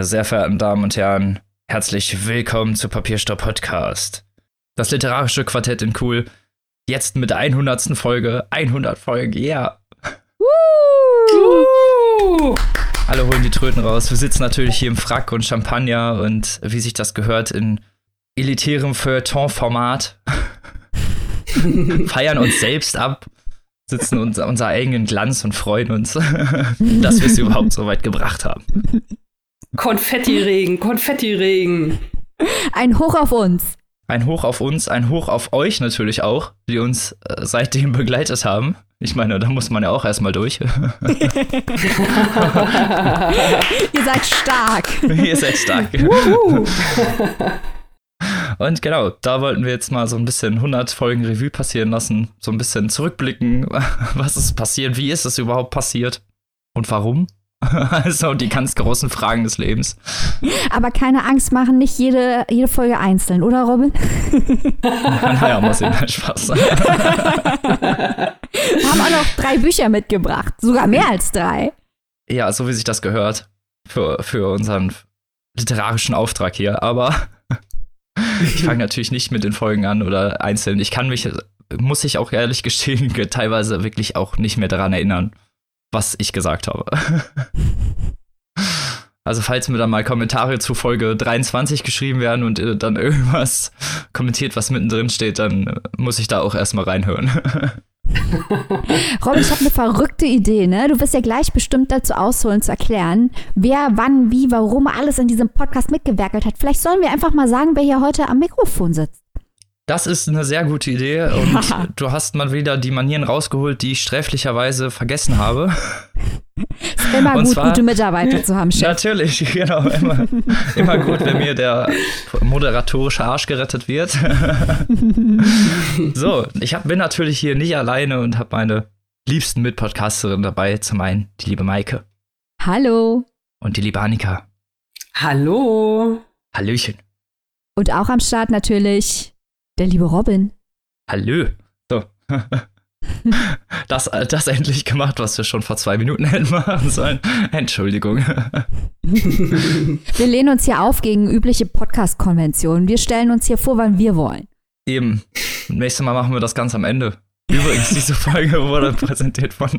Meine sehr verehrten Damen und Herren, herzlich willkommen zu Papierstopp Podcast. Das literarische Quartett in Cool, jetzt mit der 100. Folge. 100 Folgen, yeah. Woo! Alle holen die Tröten raus. Wir sitzen natürlich hier im Frack und Champagner und wie sich das gehört in elitärem Feuilleton-Format. Feiern uns selbst ab, sitzen uns unser eigenen Glanz und freuen uns, dass wir es überhaupt so weit gebracht haben. Konfettiregen, Konfettiregen. Ein Hoch auf uns. Ein Hoch auf uns, ein Hoch auf euch natürlich auch, die uns äh, seitdem begleitet haben. Ich meine, da muss man ja auch erstmal durch. Ihr seid stark. Ihr seid stark. Und genau, da wollten wir jetzt mal so ein bisschen 100 Folgen Revue passieren lassen, so ein bisschen zurückblicken, was ist passiert, wie ist es überhaupt passiert und warum. Also die ganz großen Fragen des Lebens. Aber keine Angst machen, nicht jede, jede Folge einzeln, oder Robin? naja, mal sehen, Spaß. Wir haben auch noch drei Bücher mitgebracht, sogar mehr als drei. Ja, so wie sich das gehört für, für unseren literarischen Auftrag hier. Aber ich fange natürlich nicht mit den Folgen an oder einzeln. Ich kann mich, muss ich auch ehrlich gestehen, teilweise wirklich auch nicht mehr daran erinnern was ich gesagt habe. Also falls mir dann mal Kommentare zu Folge 23 geschrieben werden und äh, dann irgendwas kommentiert, was mittendrin steht, dann äh, muss ich da auch erstmal reinhören. Robin, ich habe eine verrückte Idee, ne? Du wirst ja gleich bestimmt dazu ausholen, zu erklären, wer, wann, wie, warum alles in diesem Podcast mitgewerkelt hat. Vielleicht sollen wir einfach mal sagen, wer hier heute am Mikrofon sitzt. Das ist eine sehr gute Idee und du hast mal wieder die Manieren rausgeholt, die ich sträflicherweise vergessen habe. Ist immer und gut, zwar, gute Mitarbeiter zu haben, Chef. Natürlich, genau. Immer, immer gut, wenn mir der moderatorische Arsch gerettet wird. so, ich hab, bin natürlich hier nicht alleine und habe meine liebsten Mitpodcasterinnen dabei. Zum einen die liebe Maike. Hallo. Und die liebe Annika. Hallo. Hallöchen. Und auch am Start natürlich der liebe Robin. Hallo. So. Das, das endlich gemacht, was wir schon vor zwei Minuten hätten machen sollen. Entschuldigung. Wir lehnen uns hier auf gegen übliche Podcast-Konventionen. Wir stellen uns hier vor, wann wir wollen. Eben. Nächstes Mal machen wir das ganz am Ende. Übrigens, diese Folge wurde präsentiert von.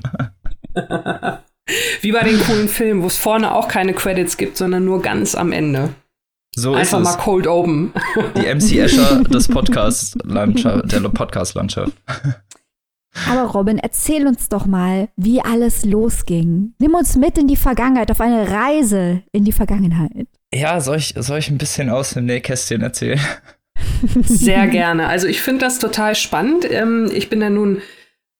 Wie bei den coolen Filmen, wo es vorne auch keine Credits gibt, sondern nur ganz am Ende. So Einfach ist mal Cold Open. Die MC Escher des Podcast-Landschaft, der Podcast-Landschaft. Aber Robin, erzähl uns doch mal, wie alles losging. Nimm uns mit in die Vergangenheit, auf eine Reise in die Vergangenheit. Ja, soll ich, soll ich ein bisschen aus dem Nähkästchen erzählen? Sehr gerne. Also ich finde das total spannend. Ähm, ich bin ja nun,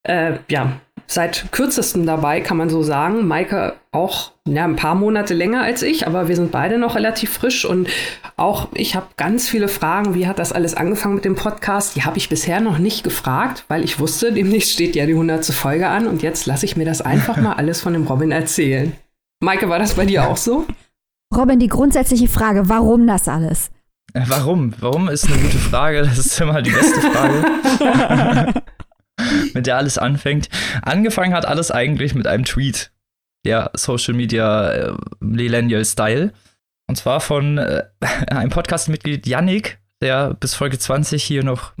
äh, ja, seit kürzestem dabei, kann man so sagen. Maike auch ja, ein paar Monate länger als ich, aber wir sind beide noch relativ frisch und auch ich habe ganz viele Fragen. Wie hat das alles angefangen mit dem Podcast? Die habe ich bisher noch nicht gefragt, weil ich wusste, demnächst steht ja die 100. Folge an und jetzt lasse ich mir das einfach mal alles von dem Robin erzählen. Maike, war das bei dir auch so? Robin, die grundsätzliche Frage, warum das alles? Äh, warum? Warum ist eine gute Frage. Das ist immer die beste Frage. mit der alles anfängt. Angefangen hat alles eigentlich mit einem Tweet. Der Social Media äh, Millennial Style. Und zwar von äh, einem Podcast-Mitglied Yannick, der bis Folge 20 hier noch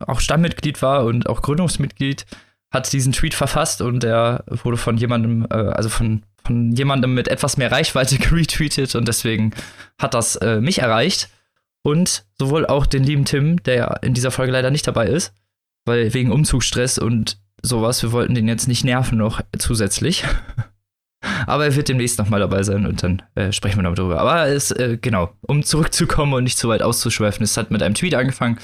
auch Stammmitglied war und auch Gründungsmitglied, hat diesen Tweet verfasst und der wurde von jemandem, äh, also von, von jemandem mit etwas mehr Reichweite retweetet und deswegen hat das äh, mich erreicht. Und sowohl auch den lieben Tim, der in dieser Folge leider nicht dabei ist, weil wegen Umzugsstress und sowas, wir wollten den jetzt nicht nerven noch zusätzlich. Aber er wird demnächst nochmal dabei sein und dann äh, sprechen wir noch drüber. Aber es, äh, genau, um zurückzukommen und nicht zu weit auszuschweifen, es hat mit einem Tweet angefangen,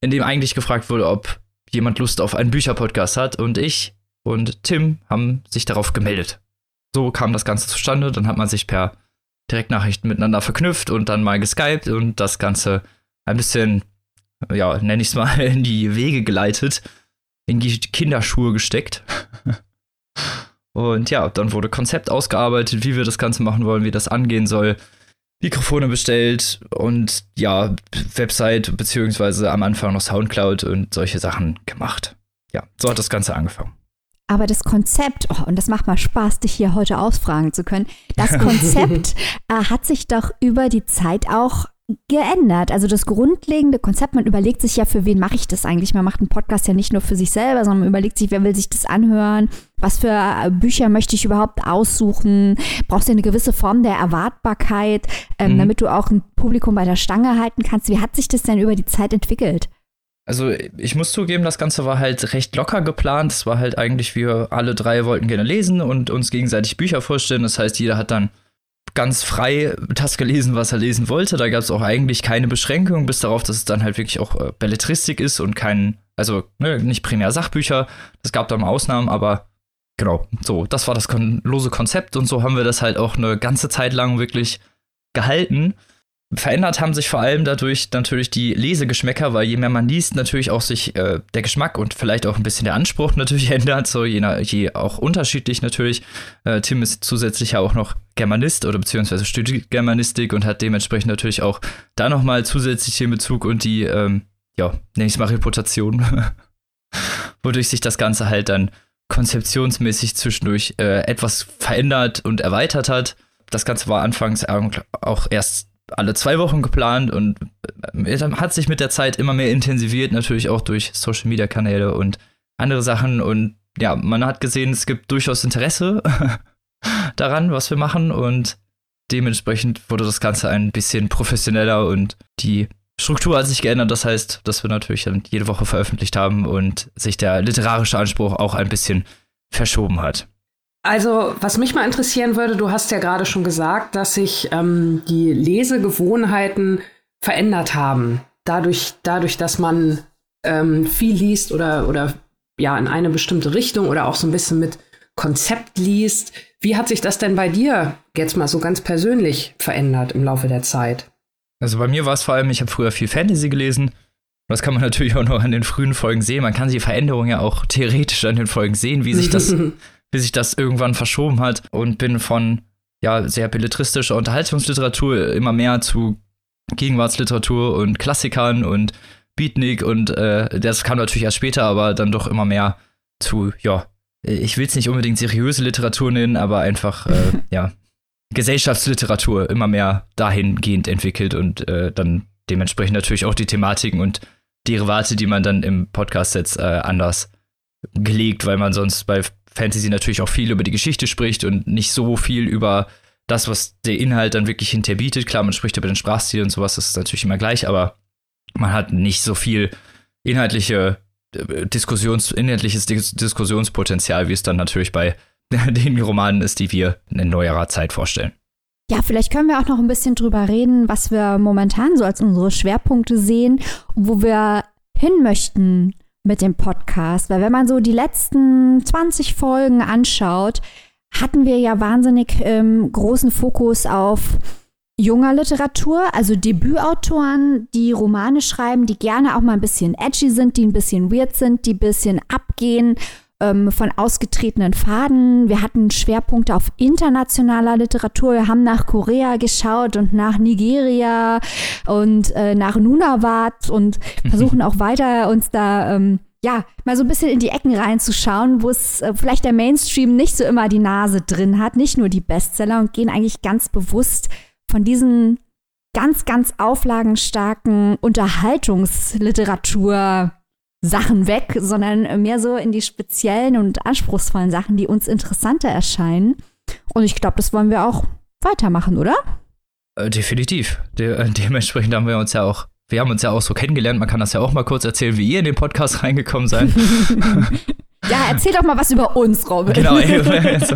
in dem eigentlich gefragt wurde, ob jemand Lust auf einen Bücherpodcast hat. Und ich und Tim haben sich darauf gemeldet. So kam das Ganze zustande. Dann hat man sich per Direktnachrichten miteinander verknüpft und dann mal geskypt und das Ganze ein bisschen ja, nenne ich es mal, in die Wege geleitet, in die Kinderschuhe gesteckt. Und ja, dann wurde Konzept ausgearbeitet, wie wir das Ganze machen wollen, wie das angehen soll. Mikrofone bestellt und ja, Website beziehungsweise am Anfang noch Soundcloud und solche Sachen gemacht. Ja, so hat das Ganze angefangen. aber das Konzept, oh, und das macht mal Spaß, dich hier heute ausfragen zu können, das Konzept äh, hat sich doch über die Zeit auch geändert. Also das grundlegende Konzept, man überlegt sich ja, für wen mache ich das eigentlich? Man macht einen Podcast ja nicht nur für sich selber, sondern man überlegt sich, wer will sich das anhören? Was für äh, Bücher möchte ich überhaupt aussuchen? Brauchst du eine gewisse Form der Erwartbarkeit, ähm, mhm. damit du auch ein Publikum bei der Stange halten kannst? Wie hat sich das denn über die Zeit entwickelt? Also ich muss zugeben, das Ganze war halt recht locker geplant. Es war halt eigentlich, wir alle drei wollten gerne lesen und uns gegenseitig Bücher vorstellen. Das heißt, jeder hat dann ganz frei das gelesen, was er lesen wollte. Da gab es auch eigentlich keine Beschränkung, bis darauf, dass es dann halt wirklich auch äh, Belletristik ist und kein, also ne, nicht primär Sachbücher. Es gab da mal Ausnahmen, aber genau, so, das war das kon lose Konzept und so haben wir das halt auch eine ganze Zeit lang wirklich gehalten. Verändert haben sich vor allem dadurch natürlich die Lesegeschmäcker, weil je mehr man liest, natürlich auch sich äh, der Geschmack und vielleicht auch ein bisschen der Anspruch natürlich ändert, so je, je auch unterschiedlich natürlich. Äh, Tim ist zusätzlich ja auch noch Germanist oder beziehungsweise studiert Germanistik und hat dementsprechend natürlich auch da nochmal zusätzlich den Bezug und die, ähm, ja, nenne ich es mal Reputation, wodurch sich das Ganze halt dann konzeptionsmäßig zwischendurch äh, etwas verändert und erweitert hat. Das Ganze war anfangs auch erst alle zwei Wochen geplant und äh, hat sich mit der Zeit immer mehr intensiviert, natürlich auch durch Social Media Kanäle und andere Sachen. Und ja, man hat gesehen, es gibt durchaus Interesse daran, was wir machen. Und dementsprechend wurde das Ganze ein bisschen professioneller und die Struktur hat sich geändert. Das heißt, dass wir natürlich jede Woche veröffentlicht haben und sich der literarische Anspruch auch ein bisschen verschoben hat. Also, was mich mal interessieren würde, du hast ja gerade schon gesagt, dass sich ähm, die Lesegewohnheiten verändert haben. Dadurch, dadurch dass man ähm, viel liest oder, oder ja in eine bestimmte Richtung oder auch so ein bisschen mit Konzept liest. Wie hat sich das denn bei dir jetzt mal so ganz persönlich verändert im Laufe der Zeit? Also bei mir war es vor allem, ich habe früher viel Fantasy gelesen. Das kann man natürlich auch noch an den frühen Folgen sehen. Man kann die Veränderung ja auch theoretisch an den Folgen sehen, wie sich das bis sich das irgendwann verschoben hat und bin von ja sehr belletristischer Unterhaltungsliteratur immer mehr zu Gegenwartsliteratur und Klassikern und Beatnik und äh, das kam natürlich erst später, aber dann doch immer mehr zu, ja, ich will es nicht unbedingt seriöse Literatur nennen, aber einfach, äh, ja, Gesellschaftsliteratur immer mehr dahingehend entwickelt und äh, dann dementsprechend natürlich auch die Thematiken und Derivate, die man dann im Podcast jetzt äh, anders gelegt, weil man sonst bei Fantasy natürlich auch viel über die Geschichte spricht und nicht so viel über das, was der Inhalt dann wirklich hinterbietet. Klar, man spricht über den Sprachstil und sowas, das ist natürlich immer gleich, aber man hat nicht so viel inhaltliche äh, Diskussions, inhaltliches Diskussionspotenzial, wie es dann natürlich bei den Romanen ist, die wir in neuerer Zeit vorstellen. Ja, vielleicht können wir auch noch ein bisschen drüber reden, was wir momentan so als unsere Schwerpunkte sehen, wo wir hin möchten mit dem Podcast, weil wenn man so die letzten 20 Folgen anschaut, hatten wir ja wahnsinnig ähm, großen Fokus auf junger Literatur, also Debütautoren, die Romane schreiben, die gerne auch mal ein bisschen edgy sind, die ein bisschen weird sind, die ein bisschen abgehen ähm, von ausgetretenen Faden. Wir hatten Schwerpunkte auf internationaler Literatur. Wir haben nach Korea geschaut und nach Nigeria und äh, nach Nunavut und versuchen auch weiter uns da ähm, ja, mal so ein bisschen in die Ecken reinzuschauen, wo es äh, vielleicht der Mainstream nicht so immer die Nase drin hat, nicht nur die Bestseller und gehen eigentlich ganz bewusst von diesen ganz, ganz auflagenstarken Unterhaltungsliteratur Sachen weg, sondern mehr so in die speziellen und anspruchsvollen Sachen, die uns interessanter erscheinen. Und ich glaube, das wollen wir auch weitermachen, oder? Äh, definitiv. De äh, dementsprechend haben wir uns ja auch, wir haben uns ja auch so kennengelernt. Man kann das ja auch mal kurz erzählen, wie ihr in den Podcast reingekommen seid. ja, erzähl doch mal was über uns, Robin. Genau, so.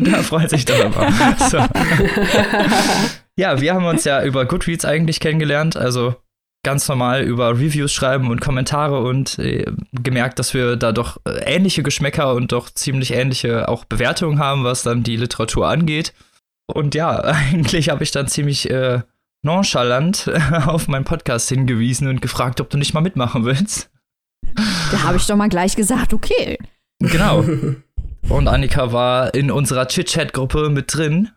da freut sich doch immer. So. Ja, wir haben uns ja über Goodreads eigentlich kennengelernt. Also ganz normal über Reviews schreiben und Kommentare und äh, gemerkt, dass wir da doch äh, ähnliche Geschmäcker und doch ziemlich ähnliche auch Bewertungen haben, was dann die Literatur angeht. Und ja, eigentlich habe ich dann ziemlich äh, nonchalant auf meinen Podcast hingewiesen und gefragt, ob du nicht mal mitmachen willst. Da habe ich doch mal gleich gesagt, okay. Genau. Und Annika war in unserer Chit-Chat-Gruppe mit drin.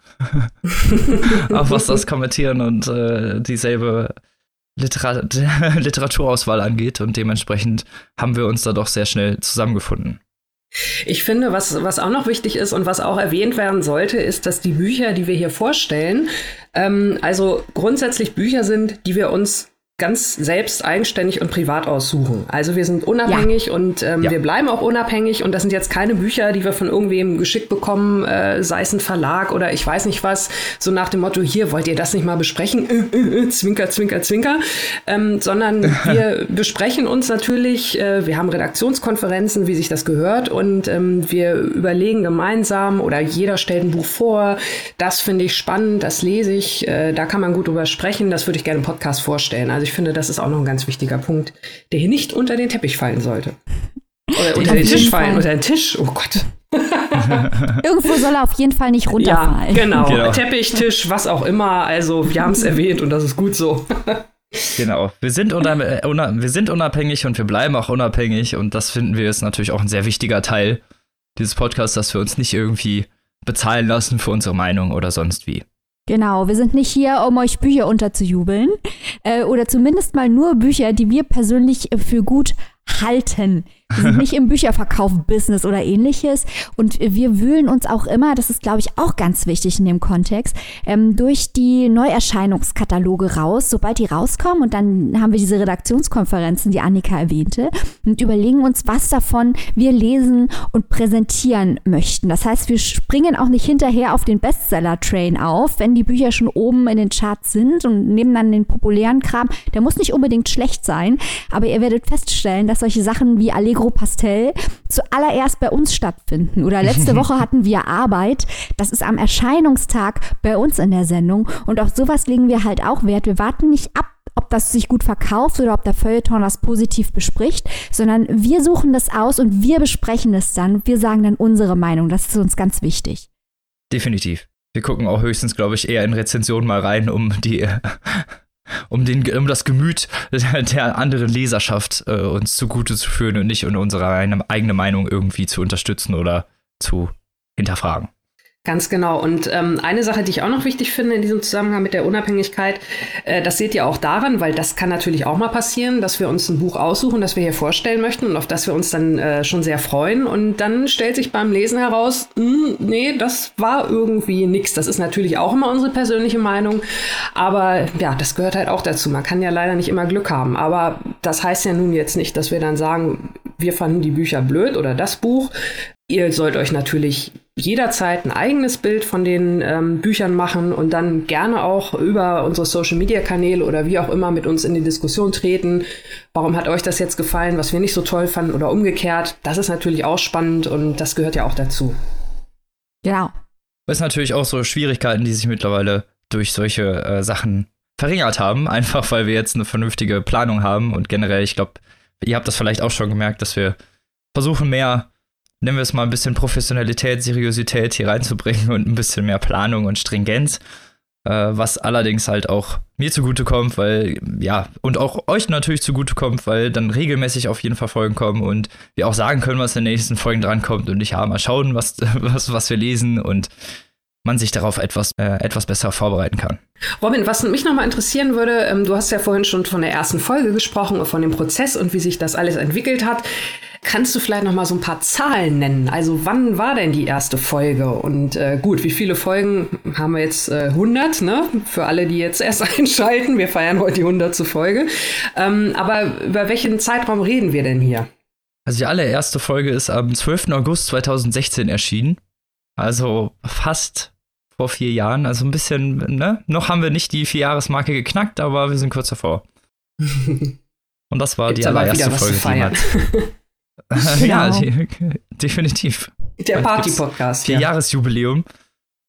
auch was das Kommentieren und äh, dieselbe Literat Literaturauswahl angeht und dementsprechend haben wir uns da doch sehr schnell zusammengefunden. Ich finde, was, was auch noch wichtig ist und was auch erwähnt werden sollte, ist, dass die Bücher, die wir hier vorstellen, ähm, also grundsätzlich Bücher sind, die wir uns ganz selbst eigenständig und privat aussuchen. Also wir sind unabhängig ja. und ähm, ja. wir bleiben auch unabhängig und das sind jetzt keine Bücher, die wir von irgendwem geschickt bekommen, äh, sei es ein Verlag oder ich weiß nicht was, so nach dem Motto, hier wollt ihr das nicht mal besprechen, äh, äh, äh zwinker, zwinker, zwinker, ähm, sondern wir besprechen uns natürlich, äh, wir haben Redaktionskonferenzen, wie sich das gehört und ähm, wir überlegen gemeinsam oder jeder stellt ein Buch vor, das finde ich spannend, das lese ich, äh, da kann man gut drüber sprechen, das würde ich gerne im Podcast vorstellen. Also ich finde, das ist auch noch ein ganz wichtiger Punkt, der hier nicht unter den Teppich fallen sollte. Oder unter den Tisch fallen, unter den Tisch. Oh Gott. Irgendwo soll er auf jeden Fall nicht runterfallen. Ja, genau. genau. Teppich, Tisch, was auch immer. Also, wir haben es erwähnt und das ist gut so. Genau. Wir sind, unab wir sind unabhängig und wir bleiben auch unabhängig. Und das finden wir ist natürlich auch ein sehr wichtiger Teil dieses Podcasts, dass wir uns nicht irgendwie bezahlen lassen für unsere Meinung oder sonst wie. Genau, wir sind nicht hier, um euch Bücher unterzujubeln äh, oder zumindest mal nur Bücher, die wir persönlich für gut halten. Sind nicht im Bücherverkauf-Business oder ähnliches. Und wir wühlen uns auch immer, das ist, glaube ich, auch ganz wichtig in dem Kontext, ähm, durch die Neuerscheinungskataloge raus, sobald die rauskommen. Und dann haben wir diese Redaktionskonferenzen, die Annika erwähnte, und überlegen uns, was davon wir lesen und präsentieren möchten. Das heißt, wir springen auch nicht hinterher auf den Bestseller-Train auf, wenn die Bücher schon oben in den Charts sind und nehmen dann den populären Kram. Der muss nicht unbedingt schlecht sein, aber ihr werdet feststellen, dass solche Sachen wie Allegro Pastell zuallererst bei uns stattfinden. Oder letzte Woche hatten wir Arbeit. Das ist am Erscheinungstag bei uns in der Sendung. Und auf sowas legen wir halt auch Wert. Wir warten nicht ab, ob das sich gut verkauft oder ob der Feuilleton das positiv bespricht, sondern wir suchen das aus und wir besprechen es dann. Wir sagen dann unsere Meinung. Das ist uns ganz wichtig. Definitiv. Wir gucken auch höchstens, glaube ich, eher in Rezensionen mal rein, um die um, den, um das Gemüt der anderen Leserschaft äh, uns zugute zu führen und nicht in unsere eigene Meinung irgendwie zu unterstützen oder zu hinterfragen. Ganz genau. Und ähm, eine Sache, die ich auch noch wichtig finde in diesem Zusammenhang mit der Unabhängigkeit, äh, das seht ihr auch daran, weil das kann natürlich auch mal passieren, dass wir uns ein Buch aussuchen, das wir hier vorstellen möchten und auf das wir uns dann äh, schon sehr freuen. Und dann stellt sich beim Lesen heraus, mh, hm, nee, das war irgendwie nix. Das ist natürlich auch immer unsere persönliche Meinung. Aber ja, das gehört halt auch dazu. Man kann ja leider nicht immer Glück haben. Aber das heißt ja nun jetzt nicht, dass wir dann sagen, wir fanden die Bücher blöd oder das Buch. Ihr sollt euch natürlich jederzeit ein eigenes Bild von den ähm, Büchern machen und dann gerne auch über unsere Social-Media-Kanäle oder wie auch immer mit uns in die Diskussion treten. Warum hat euch das jetzt gefallen, was wir nicht so toll fanden oder umgekehrt? Das ist natürlich auch spannend und das gehört ja auch dazu. Genau. Es sind natürlich auch so Schwierigkeiten, die sich mittlerweile durch solche äh, Sachen verringert haben, einfach weil wir jetzt eine vernünftige Planung haben und generell, ich glaube, ihr habt das vielleicht auch schon gemerkt, dass wir versuchen mehr nennen wir es mal ein bisschen Professionalität, Seriosität hier reinzubringen und ein bisschen mehr Planung und Stringenz. Äh, was allerdings halt auch mir zugutekommt, weil, ja, und auch euch natürlich zugutekommt, weil dann regelmäßig auf jeden Fall Folgen kommen und wir auch sagen können, was in den nächsten Folgen drankommt und nicht ja, mal schauen, was, was, was wir lesen und man sich darauf etwas, äh, etwas besser vorbereiten kann. Robin, was mich nochmal interessieren würde, ähm, du hast ja vorhin schon von der ersten Folge gesprochen und von dem Prozess und wie sich das alles entwickelt hat. Kannst du vielleicht noch mal so ein paar Zahlen nennen? Also wann war denn die erste Folge? Und äh, gut, wie viele Folgen haben wir jetzt? Äh, 100, ne? Für alle, die jetzt erst einschalten. Wir feiern heute die 100. Folge. Ähm, aber über welchen Zeitraum reden wir denn hier? Also die allererste Folge ist am 12. August 2016 erschienen. Also fast vor vier Jahren. Also ein bisschen, ne? Noch haben wir nicht die Vierjahresmarke geknackt, aber wir sind kurz davor. Und das war Gibt's die allererste Folge. Die man, ja, genau. die, definitiv. Der Party-Podcast. Vier ja. Jahresjubiläum.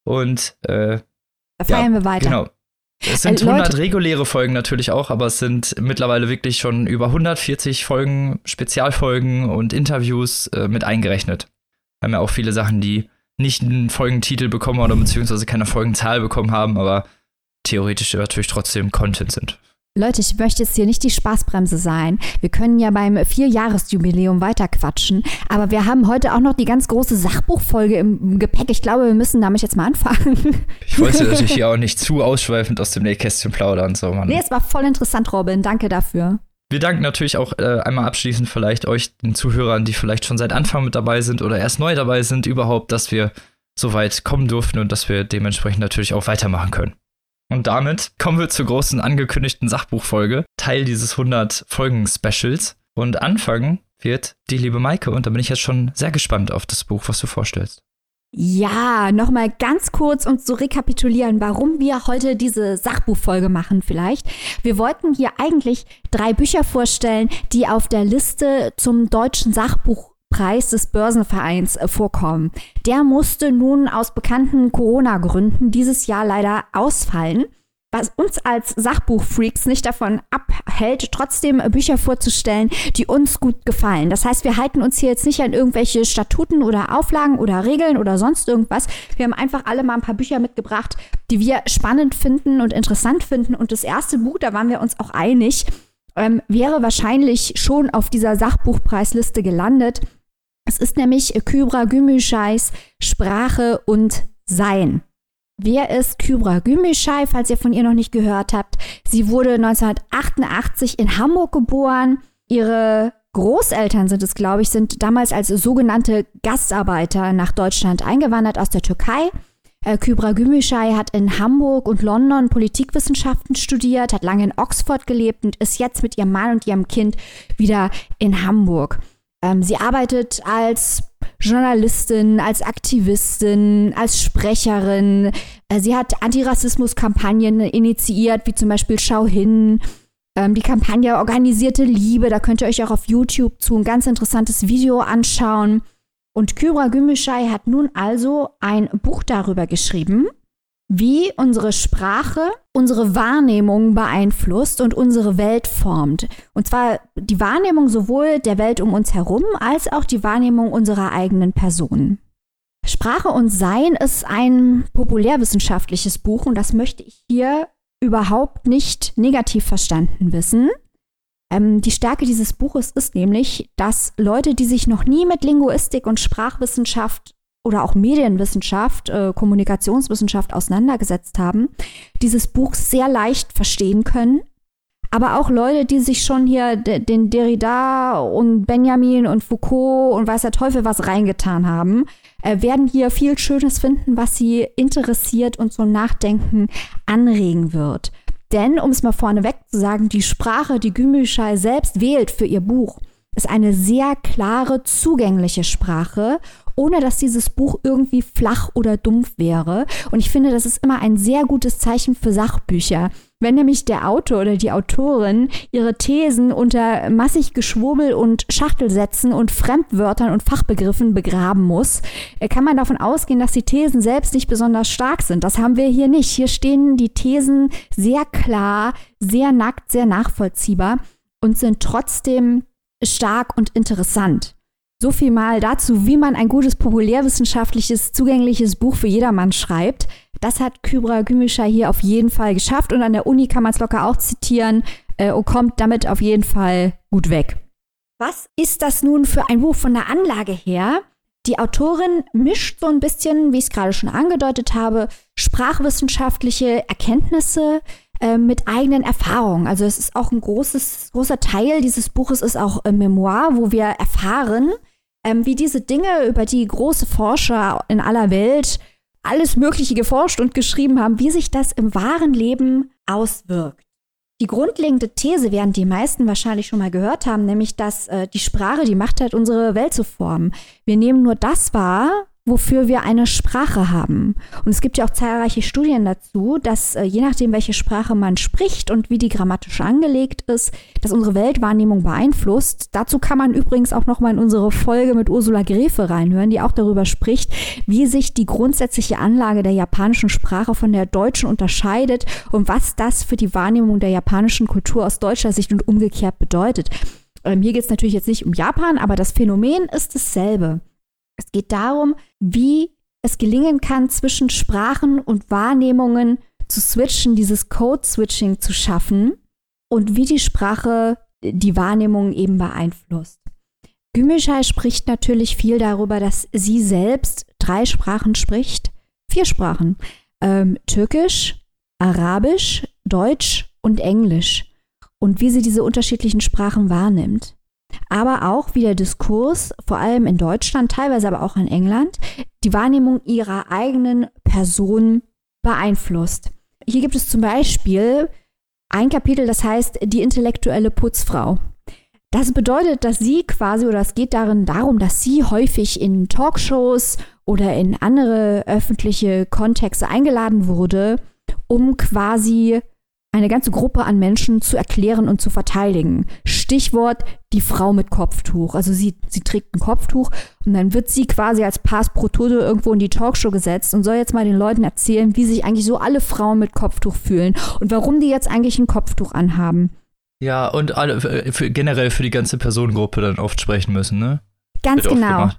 Und äh, da feiern ja, wir weiter. Genau. Es sind äh, 100 reguläre Folgen natürlich auch, aber es sind mittlerweile wirklich schon über 140 Folgen, Spezialfolgen und Interviews äh, mit eingerechnet. Wir haben ja auch viele Sachen, die nicht einen Folgentitel bekommen oder beziehungsweise keine Folgenzahl bekommen haben, aber theoretisch natürlich trotzdem Content sind. Leute, ich möchte jetzt hier nicht die Spaßbremse sein. Wir können ja beim Vierjahresjubiläum weiterquatschen. Aber wir haben heute auch noch die ganz große Sachbuchfolge im Gepäck. Ich glaube, wir müssen damit jetzt mal anfangen. Ich wollte natürlich hier auch nicht zu ausschweifend aus dem Nähkästchen plaudern. So, Mann. Nee, es war voll interessant, Robin. Danke dafür. Wir danken natürlich auch äh, einmal abschließend vielleicht euch, den Zuhörern, die vielleicht schon seit Anfang mit dabei sind oder erst neu dabei sind, überhaupt, dass wir so weit kommen durften und dass wir dementsprechend natürlich auch weitermachen können. Und damit kommen wir zur großen angekündigten Sachbuchfolge, Teil dieses 100 Folgen-Specials. Und anfangen wird die liebe Maike und da bin ich jetzt schon sehr gespannt auf das Buch, was du vorstellst. Ja, nochmal ganz kurz, um zu rekapitulieren, warum wir heute diese Sachbuchfolge machen vielleicht. Wir wollten hier eigentlich drei Bücher vorstellen, die auf der Liste zum deutschen Sachbuchpreis des Börsenvereins äh, vorkommen. Der musste nun aus bekannten Corona-Gründen dieses Jahr leider ausfallen was uns als Sachbuchfreaks nicht davon abhält, trotzdem Bücher vorzustellen, die uns gut gefallen. Das heißt, wir halten uns hier jetzt nicht an irgendwelche Statuten oder Auflagen oder Regeln oder sonst irgendwas. Wir haben einfach alle mal ein paar Bücher mitgebracht, die wir spannend finden und interessant finden. Und das erste Buch, da waren wir uns auch einig, ähm, wäre wahrscheinlich schon auf dieser Sachbuchpreisliste gelandet. Es ist nämlich Kybra Gümüşay's Sprache und Sein. Wer ist Kybra Gümüşay, falls ihr von ihr noch nicht gehört habt? Sie wurde 1988 in Hamburg geboren. Ihre Großeltern sind es, glaube ich, sind damals als sogenannte Gastarbeiter nach Deutschland eingewandert aus der Türkei. Äh, Kybra Gümüşay hat in Hamburg und London Politikwissenschaften studiert, hat lange in Oxford gelebt und ist jetzt mit ihrem Mann und ihrem Kind wieder in Hamburg. Ähm, sie arbeitet als Journalistin, als Aktivistin, als Sprecherin. Äh, sie hat Antirassismus-Kampagnen initiiert, wie zum Beispiel Schau hin. Ähm, die Kampagne Organisierte Liebe, da könnt ihr euch auch auf YouTube zu ein ganz interessantes Video anschauen. Und Kyra Gümüşay hat nun also ein Buch darüber geschrieben, wie unsere Sprache unsere Wahrnehmung beeinflusst und unsere Welt formt. Und zwar die Wahrnehmung sowohl der Welt um uns herum als auch die Wahrnehmung unserer eigenen Person. Sprache und Sein ist ein populärwissenschaftliches Buch und das möchte ich hier überhaupt nicht negativ verstanden wissen. Ähm, die Stärke dieses Buches ist nämlich, dass Leute, die sich noch nie mit Linguistik und Sprachwissenschaft oder auch Medienwissenschaft, äh, Kommunikationswissenschaft auseinandergesetzt haben, dieses Buch sehr leicht verstehen können. Aber auch Leute, die sich schon hier den Derrida und Benjamin und Foucault und weiß der Teufel was reingetan haben, äh, werden hier viel Schönes finden, was sie interessiert und zum Nachdenken anregen wird. Denn, um es mal vorneweg zu sagen, die Sprache, die Gümüşay selbst wählt für ihr Buch, ist eine sehr klare, zugängliche Sprache ohne dass dieses Buch irgendwie flach oder dumpf wäre. Und ich finde, das ist immer ein sehr gutes Zeichen für Sachbücher. Wenn nämlich der Autor oder die Autorin ihre Thesen unter massig Geschwurbel und Schachtelsätzen und Fremdwörtern und Fachbegriffen begraben muss, äh, kann man davon ausgehen, dass die Thesen selbst nicht besonders stark sind. Das haben wir hier nicht. Hier stehen die Thesen sehr klar, sehr nackt, sehr nachvollziehbar und sind trotzdem stark und interessant. So viel mal dazu, wie man ein gutes populärwissenschaftliches, zugängliches Buch für jedermann schreibt. Das hat Kybra Gümüşay hier auf jeden Fall geschafft und an der Uni kann man es locker auch zitieren äh, und kommt damit auf jeden Fall gut weg. Was ist das nun für ein Buch von der Anlage her? Die Autorin mischt so ein bisschen, wie ich es gerade schon angedeutet habe, sprachwissenschaftliche Erkenntnisse äh, mit eigenen Erfahrungen. Also es ist auch ein großes, großer Teil dieses Buches ist auch ein Memoir, wo wir erfahren, ähm, wie diese Dinge, über die große Forscher in aller Welt alles Mögliche geforscht und geschrieben haben, wie sich das im wahren Leben auswirkt. Die grundlegende These werden die meisten wahrscheinlich schon mal gehört haben, nämlich dass äh, die Sprache die Macht hat, unsere Welt zu formen. Wir nehmen nur das wahr, wofür wir eine Sprache haben. Und es gibt ja auch zahlreiche Studien dazu, dass äh, je nachdem, welche Sprache man spricht und wie die grammatisch angelegt ist, dass unsere Weltwahrnehmung beeinflusst. Dazu kann man übrigens auch noch mal in unsere Folge mit Ursula Gräfe reinhören, die auch darüber spricht, wie sich die grundsätzliche Anlage der japanischen Sprache von der deutschen unterscheidet und was das für die Wahrnehmung der japanischen Kultur aus deutscher Sicht und umgekehrt bedeutet. Ähm, hier geht es natürlich jetzt nicht um Japan, aber das Phänomen ist dasselbe. Es geht darum, wie es gelingen kann, zwischen Sprachen und Wahrnehmungen zu switchen, dieses Code-Switching zu schaffen und wie die Sprache die Wahrnehmung eben beeinflusst. Gümüşay spricht natürlich viel darüber, dass sie selbst drei Sprachen spricht, vier Sprachen, ähm, Türkisch, Arabisch, Deutsch und Englisch. und wie sie diese unterschiedlichen Sprachen wahrnimmt. Aber auch wie der Diskurs, vor allem in Deutschland, teilweise aber auch in England, die Wahrnehmung ihrer eigenen Person beeinflusst. Hier gibt es zum Beispiel ein Kapitel, das heißt die intellektuelle Putzfrau. Das bedeutet, dass sie quasi, oder es geht darin darum, dass sie häufig in Talkshows oder in andere öffentliche Kontexte eingeladen wurde, um quasi eine ganze Gruppe an Menschen zu erklären und zu verteidigen. Stichwort die Frau mit Kopftuch. Also sie, sie trägt ein Kopftuch und dann wird sie quasi als Pass pro Todo irgendwo in die Talkshow gesetzt und soll jetzt mal den Leuten erzählen, wie sich eigentlich so alle Frauen mit Kopftuch fühlen und warum die jetzt eigentlich ein Kopftuch anhaben. Ja, und alle, für, generell für die ganze Personengruppe dann oft sprechen müssen, ne? Ganz genau.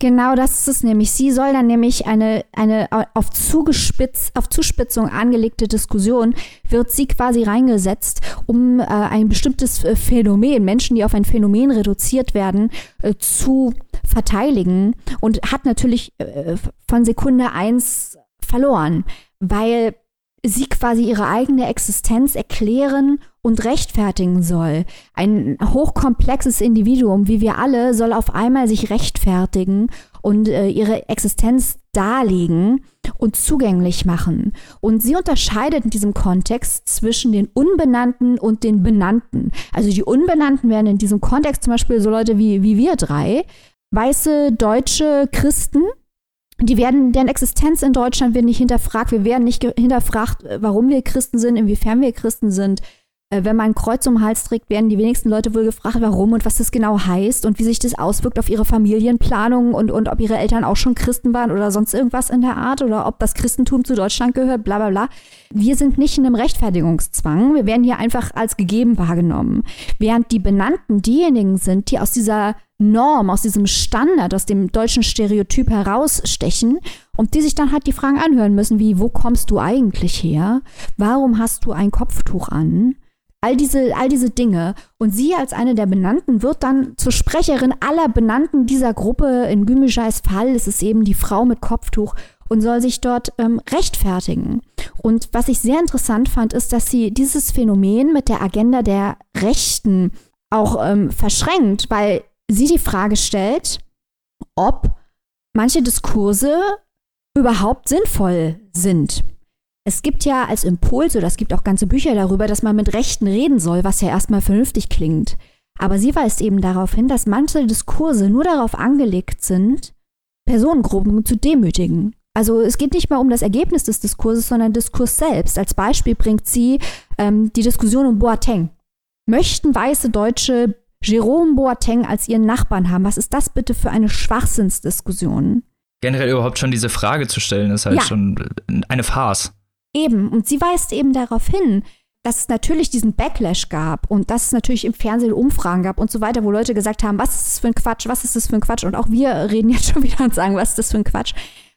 Genau das ist es nämlich. Sie soll dann nämlich eine, eine auf, zugespitz, auf Zuspitzung angelegte Diskussion, wird sie quasi reingesetzt, um äh, ein bestimmtes äh, Phänomen, Menschen, die auf ein Phänomen reduziert werden, äh, zu verteidigen und hat natürlich äh, von Sekunde eins verloren, weil sie quasi ihre eigene Existenz erklären und rechtfertigen soll. Ein hochkomplexes Individuum, wie wir alle, soll auf einmal sich rechtfertigen und äh, ihre Existenz darlegen und zugänglich machen. Und sie unterscheidet in diesem Kontext zwischen den Unbenannten und den Benannten. Also die Unbenannten wären in diesem Kontext zum Beispiel so Leute wie, wie wir drei, weiße deutsche Christen, die werden, deren Existenz in Deutschland wird nicht hinterfragt. Wir werden nicht hinterfragt, warum wir Christen sind, inwiefern wir Christen sind. Äh, wenn man ein Kreuz um den Hals trägt, werden die wenigsten Leute wohl gefragt, warum und was das genau heißt und wie sich das auswirkt auf ihre Familienplanung und, und ob ihre Eltern auch schon Christen waren oder sonst irgendwas in der Art oder ob das Christentum zu Deutschland gehört, bla bla bla. Wir sind nicht in einem Rechtfertigungszwang. Wir werden hier einfach als gegeben wahrgenommen. Während die Benannten diejenigen sind, die aus dieser Norm, aus diesem Standard, aus dem deutschen Stereotyp herausstechen und die sich dann halt die Fragen anhören müssen, wie, wo kommst du eigentlich her? Warum hast du ein Kopftuch an? All diese, all diese Dinge. Und sie als eine der Benannten wird dann zur Sprecherin aller Benannten dieser Gruppe. In Gümüşay's Fall ist es eben die Frau mit Kopftuch und soll sich dort ähm, rechtfertigen. Und was ich sehr interessant fand, ist, dass sie dieses Phänomen mit der Agenda der Rechten auch ähm, verschränkt, weil sie die Frage stellt, ob manche Diskurse überhaupt sinnvoll sind. Es gibt ja als Impuls, oder es gibt auch ganze Bücher darüber, dass man mit Rechten reden soll, was ja erstmal vernünftig klingt. Aber sie weist eben darauf hin, dass manche Diskurse nur darauf angelegt sind, Personengruppen zu demütigen. Also es geht nicht mal um das Ergebnis des Diskurses, sondern Diskurs selbst. Als Beispiel bringt sie ähm, die Diskussion um Boateng. Möchten weiße Deutsche Jerome Boateng als ihren Nachbarn haben? Was ist das bitte für eine Schwachsinnsdiskussion? Generell überhaupt schon diese Frage zu stellen, ist halt ja. schon eine Farce. Eben, und sie weist eben darauf hin, dass es natürlich diesen Backlash gab und dass es natürlich im Fernsehen Umfragen gab und so weiter, wo Leute gesagt haben, was ist das für ein Quatsch, was ist das für ein Quatsch? Und auch wir reden jetzt schon wieder und sagen, was ist das für ein Quatsch?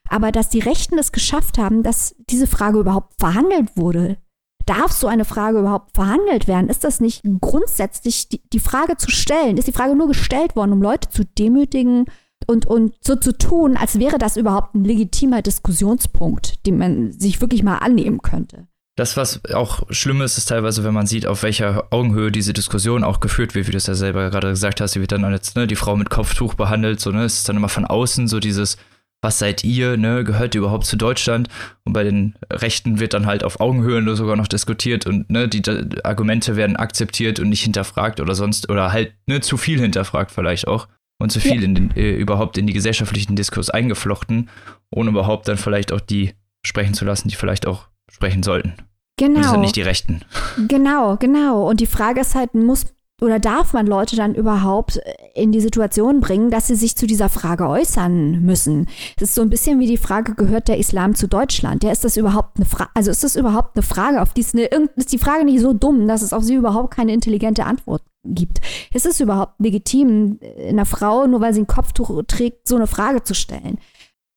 Aber dass die Rechten es geschafft haben, dass diese Frage überhaupt verhandelt wurde. Darf so eine Frage überhaupt verhandelt werden? Ist das nicht grundsätzlich die, die Frage zu stellen? Ist die Frage nur gestellt worden, um Leute zu demütigen, und, und so zu tun, als wäre das überhaupt ein legitimer Diskussionspunkt, den man sich wirklich mal annehmen könnte. Das, was auch schlimm ist, ist teilweise, wenn man sieht, auf welcher Augenhöhe diese Diskussion auch geführt wird, wie du es ja selber gerade gesagt hast, sie wird dann jetzt, ne, die Frau mit Kopftuch behandelt, so, ne, es ist dann immer von außen so dieses, was seid ihr, ne, gehört ihr überhaupt zu Deutschland? Und bei den Rechten wird dann halt auf Augenhöhe sogar noch diskutiert und, ne, die Argumente werden akzeptiert und nicht hinterfragt oder sonst, oder halt, ne, zu viel hinterfragt vielleicht auch und zu viel ja. in den, äh, überhaupt in die gesellschaftlichen Diskurs eingeflochten, ohne überhaupt dann vielleicht auch die sprechen zu lassen, die vielleicht auch sprechen sollten. Genau. Und das sind nicht die Rechten. Genau, genau. Und die Frage ist halt, muss oder darf man Leute dann überhaupt in die Situation bringen, dass sie sich zu dieser Frage äußern müssen? Es ist so ein bisschen wie die Frage, gehört der Islam zu Deutschland? Ja, ist das überhaupt eine Frage, also ist das überhaupt eine Frage, auf die ist, eine, ist die Frage nicht so dumm, dass es auf sie überhaupt keine intelligente Antwort gibt. Ist es überhaupt legitim, einer Frau, nur weil sie ein Kopftuch trägt, so eine Frage zu stellen?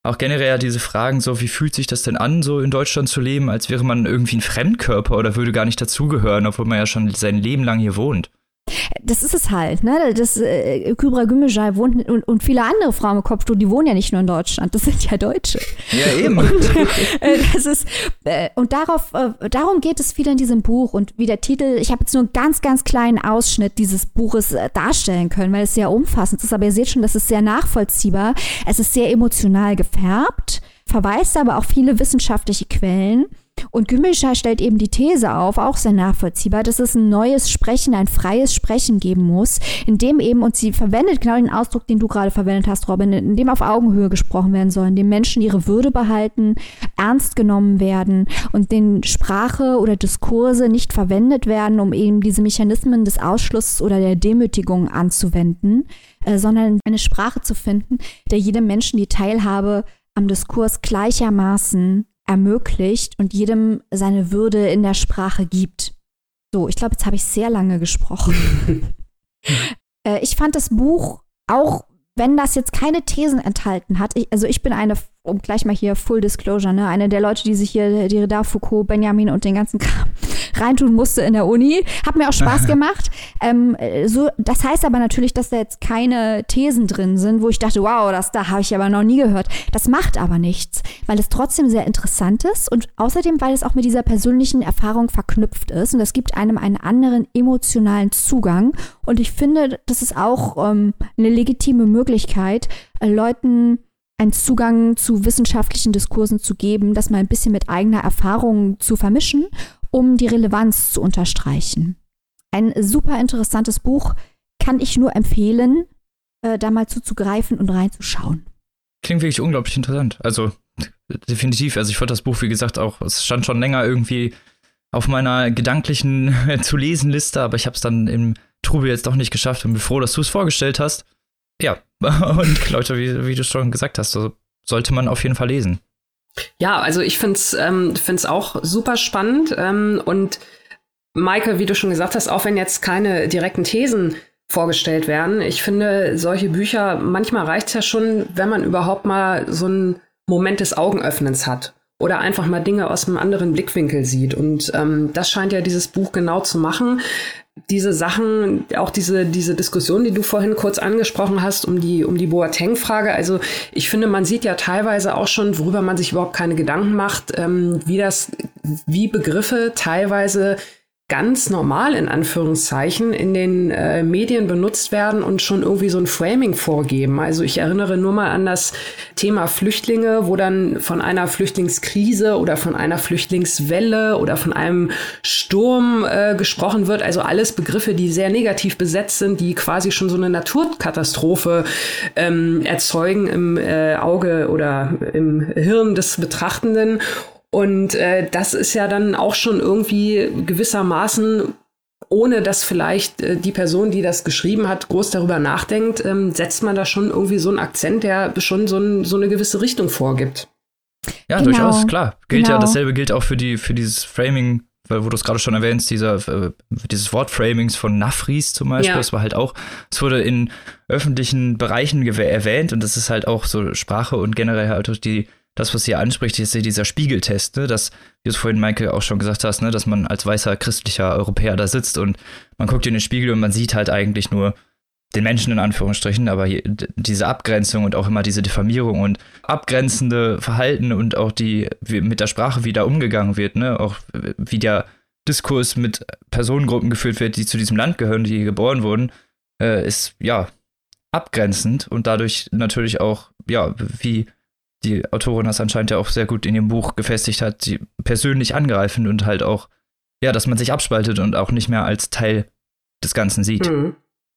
Auch generell diese Fragen, so wie fühlt sich das denn an, so in Deutschland zu leben, als wäre man irgendwie ein Fremdkörper oder würde gar nicht dazugehören, obwohl man ja schon sein Leben lang hier wohnt. Das ist es halt, ne? Das äh, Kübra Gümüşay wohnt und, und viele andere Frauen mit Kopftuch, die wohnen ja nicht nur in Deutschland, das sind ja Deutsche. Ja, eben. Und, äh, das ist, äh, und darauf, äh, darum geht es viel in diesem Buch. Und wie der Titel, ich habe jetzt nur einen ganz, ganz kleinen Ausschnitt dieses Buches äh, darstellen können, weil es sehr umfassend ist. Aber ihr seht schon, das ist sehr nachvollziehbar. Es ist sehr emotional gefärbt, verweist aber auch viele wissenschaftliche Quellen. Und Gümüşay stellt eben die These auf, auch sehr nachvollziehbar, dass es ein neues Sprechen, ein freies Sprechen geben muss, in dem eben, und sie verwendet genau den Ausdruck, den du gerade verwendet hast, Robin, in dem auf Augenhöhe gesprochen werden soll, in dem Menschen ihre Würde behalten, ernst genommen werden und den Sprache oder Diskurse nicht verwendet werden, um eben diese Mechanismen des Ausschlusses oder der Demütigung anzuwenden, äh, sondern eine Sprache zu finden, der jedem Menschen die Teilhabe am Diskurs gleichermaßen ermöglicht und jedem seine Würde in der Sprache gibt. So, ich glaube, jetzt habe ich sehr lange gesprochen. äh, ich fand das Buch auch, wenn das jetzt keine Thesen enthalten hat, ich, also ich bin eine, um gleich mal hier Full Disclosure, ne, eine der Leute, die sich hier Derrida, Foucault, Benjamin und den ganzen Kram reintun musste in der Uni. Hat mir auch Spaß gemacht. Ähm, so, das heißt aber natürlich, dass da jetzt keine Thesen drin sind, wo ich dachte, wow, das da habe ich aber noch nie gehört. Das macht aber nichts, weil es trotzdem sehr interessant ist und außerdem, weil es auch mit dieser persönlichen Erfahrung verknüpft ist und das gibt einem einen anderen emotionalen Zugang. Und ich finde, das ist auch ähm, eine legitime Möglichkeit, äh, Leuten einen Zugang zu wissenschaftlichen Diskursen zu geben, das mal ein bisschen mit eigener Erfahrung zu vermischen um die Relevanz zu unterstreichen. Ein super interessantes Buch kann ich nur empfehlen, äh, da mal zuzugreifen und reinzuschauen. Klingt wirklich unglaublich interessant. Also definitiv. Also ich fand das Buch, wie gesagt, auch, es stand schon länger irgendwie auf meiner gedanklichen zu lesen Liste, aber ich habe es dann im Trubel jetzt doch nicht geschafft und bin froh, dass du es vorgestellt hast. Ja, und Leute, wie, wie du schon gesagt hast, also sollte man auf jeden Fall lesen. Ja, also ich finde es ähm, find's auch super spannend. Ähm, und Michael, wie du schon gesagt hast, auch wenn jetzt keine direkten Thesen vorgestellt werden, ich finde solche Bücher, manchmal reicht es ja schon, wenn man überhaupt mal so einen Moment des Augenöffnens hat oder einfach mal Dinge aus einem anderen Blickwinkel sieht. Und ähm, das scheint ja dieses Buch genau zu machen diese Sachen, auch diese, diese Diskussion, die du vorhin kurz angesprochen hast, um die, um die Boateng-Frage. Also ich finde, man sieht ja teilweise auch schon, worüber man sich überhaupt keine Gedanken macht, ähm, wie das, wie Begriffe teilweise ganz normal in Anführungszeichen in den äh, Medien benutzt werden und schon irgendwie so ein Framing vorgeben. Also ich erinnere nur mal an das Thema Flüchtlinge, wo dann von einer Flüchtlingskrise oder von einer Flüchtlingswelle oder von einem Sturm äh, gesprochen wird. Also alles Begriffe, die sehr negativ besetzt sind, die quasi schon so eine Naturkatastrophe ähm, erzeugen im äh, Auge oder im Hirn des Betrachtenden. Und äh, das ist ja dann auch schon irgendwie gewissermaßen ohne dass vielleicht äh, die Person, die das geschrieben hat, groß darüber nachdenkt, ähm, setzt man da schon irgendwie so einen Akzent, der schon so, ein, so eine gewisse Richtung vorgibt. Ja, genau. durchaus, klar. Gilt genau. ja, dasselbe gilt auch für die, für dieses Framing, weil, wo du es gerade schon erwähnst, dieser, äh, dieses Wortframings von Nafris zum Beispiel, ja. das war halt auch, es wurde in öffentlichen Bereichen erwähnt und das ist halt auch so Sprache und generell halt die das, was ihr anspricht, ist ja dieser Spiegeltest, ne? dass, wie du es vorhin, Michael, auch schon gesagt hast, ne? dass man als weißer christlicher Europäer da sitzt und man guckt in den Spiegel und man sieht halt eigentlich nur den Menschen in Anführungsstrichen, aber hier, diese Abgrenzung und auch immer diese Diffamierung und abgrenzende Verhalten und auch die, wie mit der Sprache, wie da umgegangen wird, ne? auch wie der Diskurs mit Personengruppen geführt wird, die zu diesem Land gehören, die hier geboren wurden, äh, ist ja abgrenzend und dadurch natürlich auch, ja, wie die Autorin das anscheinend ja auch sehr gut in ihrem Buch gefestigt hat, sie persönlich angreifen und halt auch, ja, dass man sich abspaltet und auch nicht mehr als Teil des Ganzen sieht. Mhm.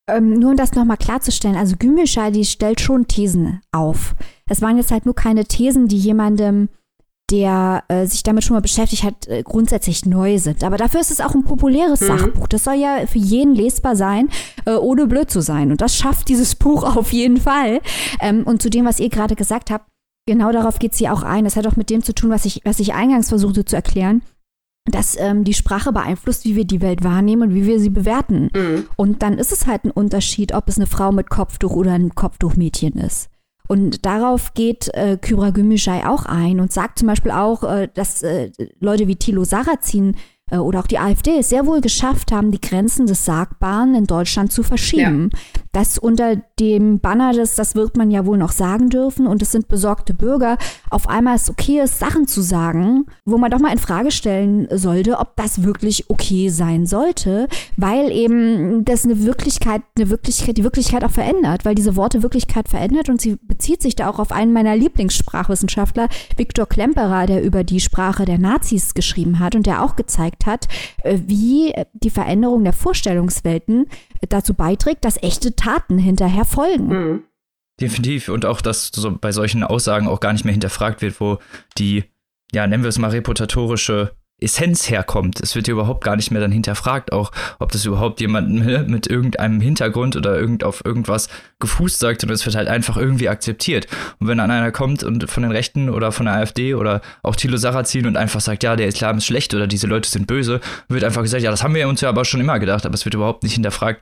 Ähm, nur um das nochmal klarzustellen, also Gümüşay, die stellt schon Thesen auf. Es waren jetzt halt nur keine Thesen, die jemandem, der äh, sich damit schon mal beschäftigt hat, äh, grundsätzlich neu sind. Aber dafür ist es auch ein populäres mhm. Sachbuch. Das soll ja für jeden lesbar sein, äh, ohne blöd zu sein. Und das schafft dieses Buch auf jeden Fall. Ähm, und zu dem, was ihr gerade gesagt habt, Genau darauf geht sie auch ein. Das hat auch mit dem zu tun, was ich, was ich eingangs versuchte zu erklären, dass ähm, die Sprache beeinflusst, wie wir die Welt wahrnehmen und wie wir sie bewerten. Mhm. Und dann ist es halt ein Unterschied, ob es eine Frau mit Kopftuch oder ein Kopftuchmädchen ist. Und darauf geht äh, Kybra Gümüşay auch ein und sagt zum Beispiel auch, äh, dass äh, Leute wie Thilo Sarrazin äh, oder auch die AfD es sehr wohl geschafft haben, die Grenzen des Sagbaren in Deutschland zu verschieben. Ja. Das unter dem Banner des, das wird man ja wohl noch sagen dürfen. Und es sind besorgte Bürger, auf einmal es okay ist, Sachen zu sagen, wo man doch mal in Frage stellen sollte, ob das wirklich okay sein sollte, weil eben das eine Wirklichkeit, eine Wirklichkeit, die Wirklichkeit auch verändert, weil diese Worte Wirklichkeit verändert und sie bezieht sich da auch auf einen meiner Lieblingssprachwissenschaftler, Viktor Klemperer, der über die Sprache der Nazis geschrieben hat und der auch gezeigt hat, äh, wie die Veränderung der Vorstellungswelten dazu beiträgt, dass echte Taten hinterher folgen. Mhm. Definitiv. Und auch, dass so bei solchen Aussagen auch gar nicht mehr hinterfragt wird, wo die, ja, nennen wir es mal reputatorische Essenz herkommt. Es wird ja überhaupt gar nicht mehr dann hinterfragt, auch ob das überhaupt jemand mit irgendeinem Hintergrund oder irgend auf irgendwas gefußt sagt und es wird halt einfach irgendwie akzeptiert. Und wenn dann einer kommt und von den Rechten oder von der AfD oder auch Thilo Sarrazin und einfach sagt, ja, der Islam ist schlecht oder diese Leute sind böse, wird einfach gesagt, ja, das haben wir uns ja aber schon immer gedacht, aber es wird überhaupt nicht hinterfragt.